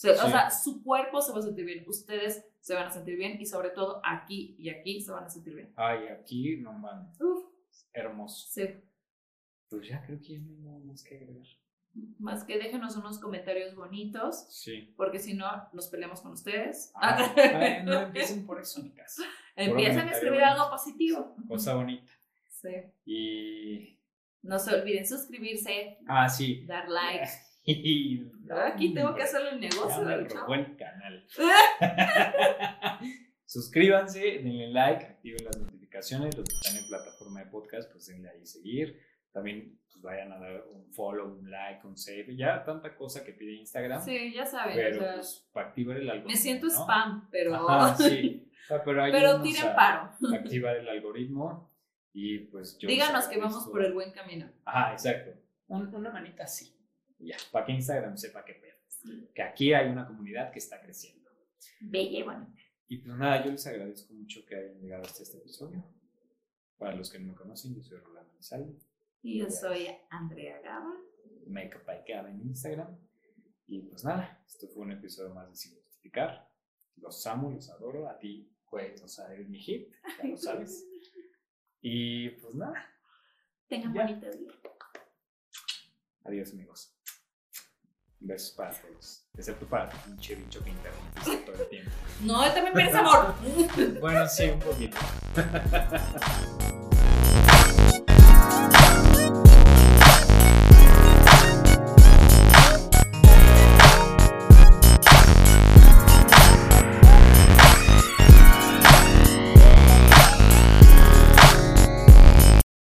O sea, su cuerpo se va a sentir bien, ustedes se van a sentir bien y sobre todo aquí y aquí se van a sentir bien.
Ay, aquí no man. Uf. Hermoso.
Sí.
Pues ya creo que ya no hay nada más que agregar.
Más que déjenos unos comentarios bonitos.
Sí.
Porque si no, nos peleamos con ustedes.
Ah, <laughs> no empiecen por eso, chicas.
Empiecen a escribir algo positivo.
Cosa bonita.
Sí.
Y.
No se olviden suscribirse.
Ah, sí.
Dar like. <laughs> Aquí tengo que hacer el negocio.
del buen canal. <laughs> <laughs> Suscríbanse, denle like, activen las notificaciones. Los que están en plataforma de podcast, pues denle ahí seguir. También pues, vayan a dar un follow, un like, un save, ya tanta cosa que pide Instagram.
Sí, ya saben.
Pero pues, para activar el algoritmo.
Me siento spam, pero.
sí. pero,
pero tiren paro.
Activar el algoritmo y pues yo.
Díganos que vamos por el buen camino.
Ajá, exacto. una manita así. Ya, para que Instagram sepa que pedo. Que aquí hay una comunidad que está creciendo.
Bella y bonita.
Y pues nada, yo les agradezco mucho que hayan llegado hasta este episodio. Para los que no me conocen, yo soy Rolando Salve.
Y yo soy Andrea Gaba.
Makeup by Gaba en Instagram. Y pues nada, esto fue un episodio más de Sin Justificar. Los amo, los adoro. A ti, pues, o sea, eres mi hit, ya lo sabes. <laughs> y pues nada.
Tengan bonito día.
Adiós, amigos. Besos para todos. Excepto para pinche bicho que interrumpiste todo el tiempo.
No, él también merece amor.
bueno, sí, un poquito. <laughs>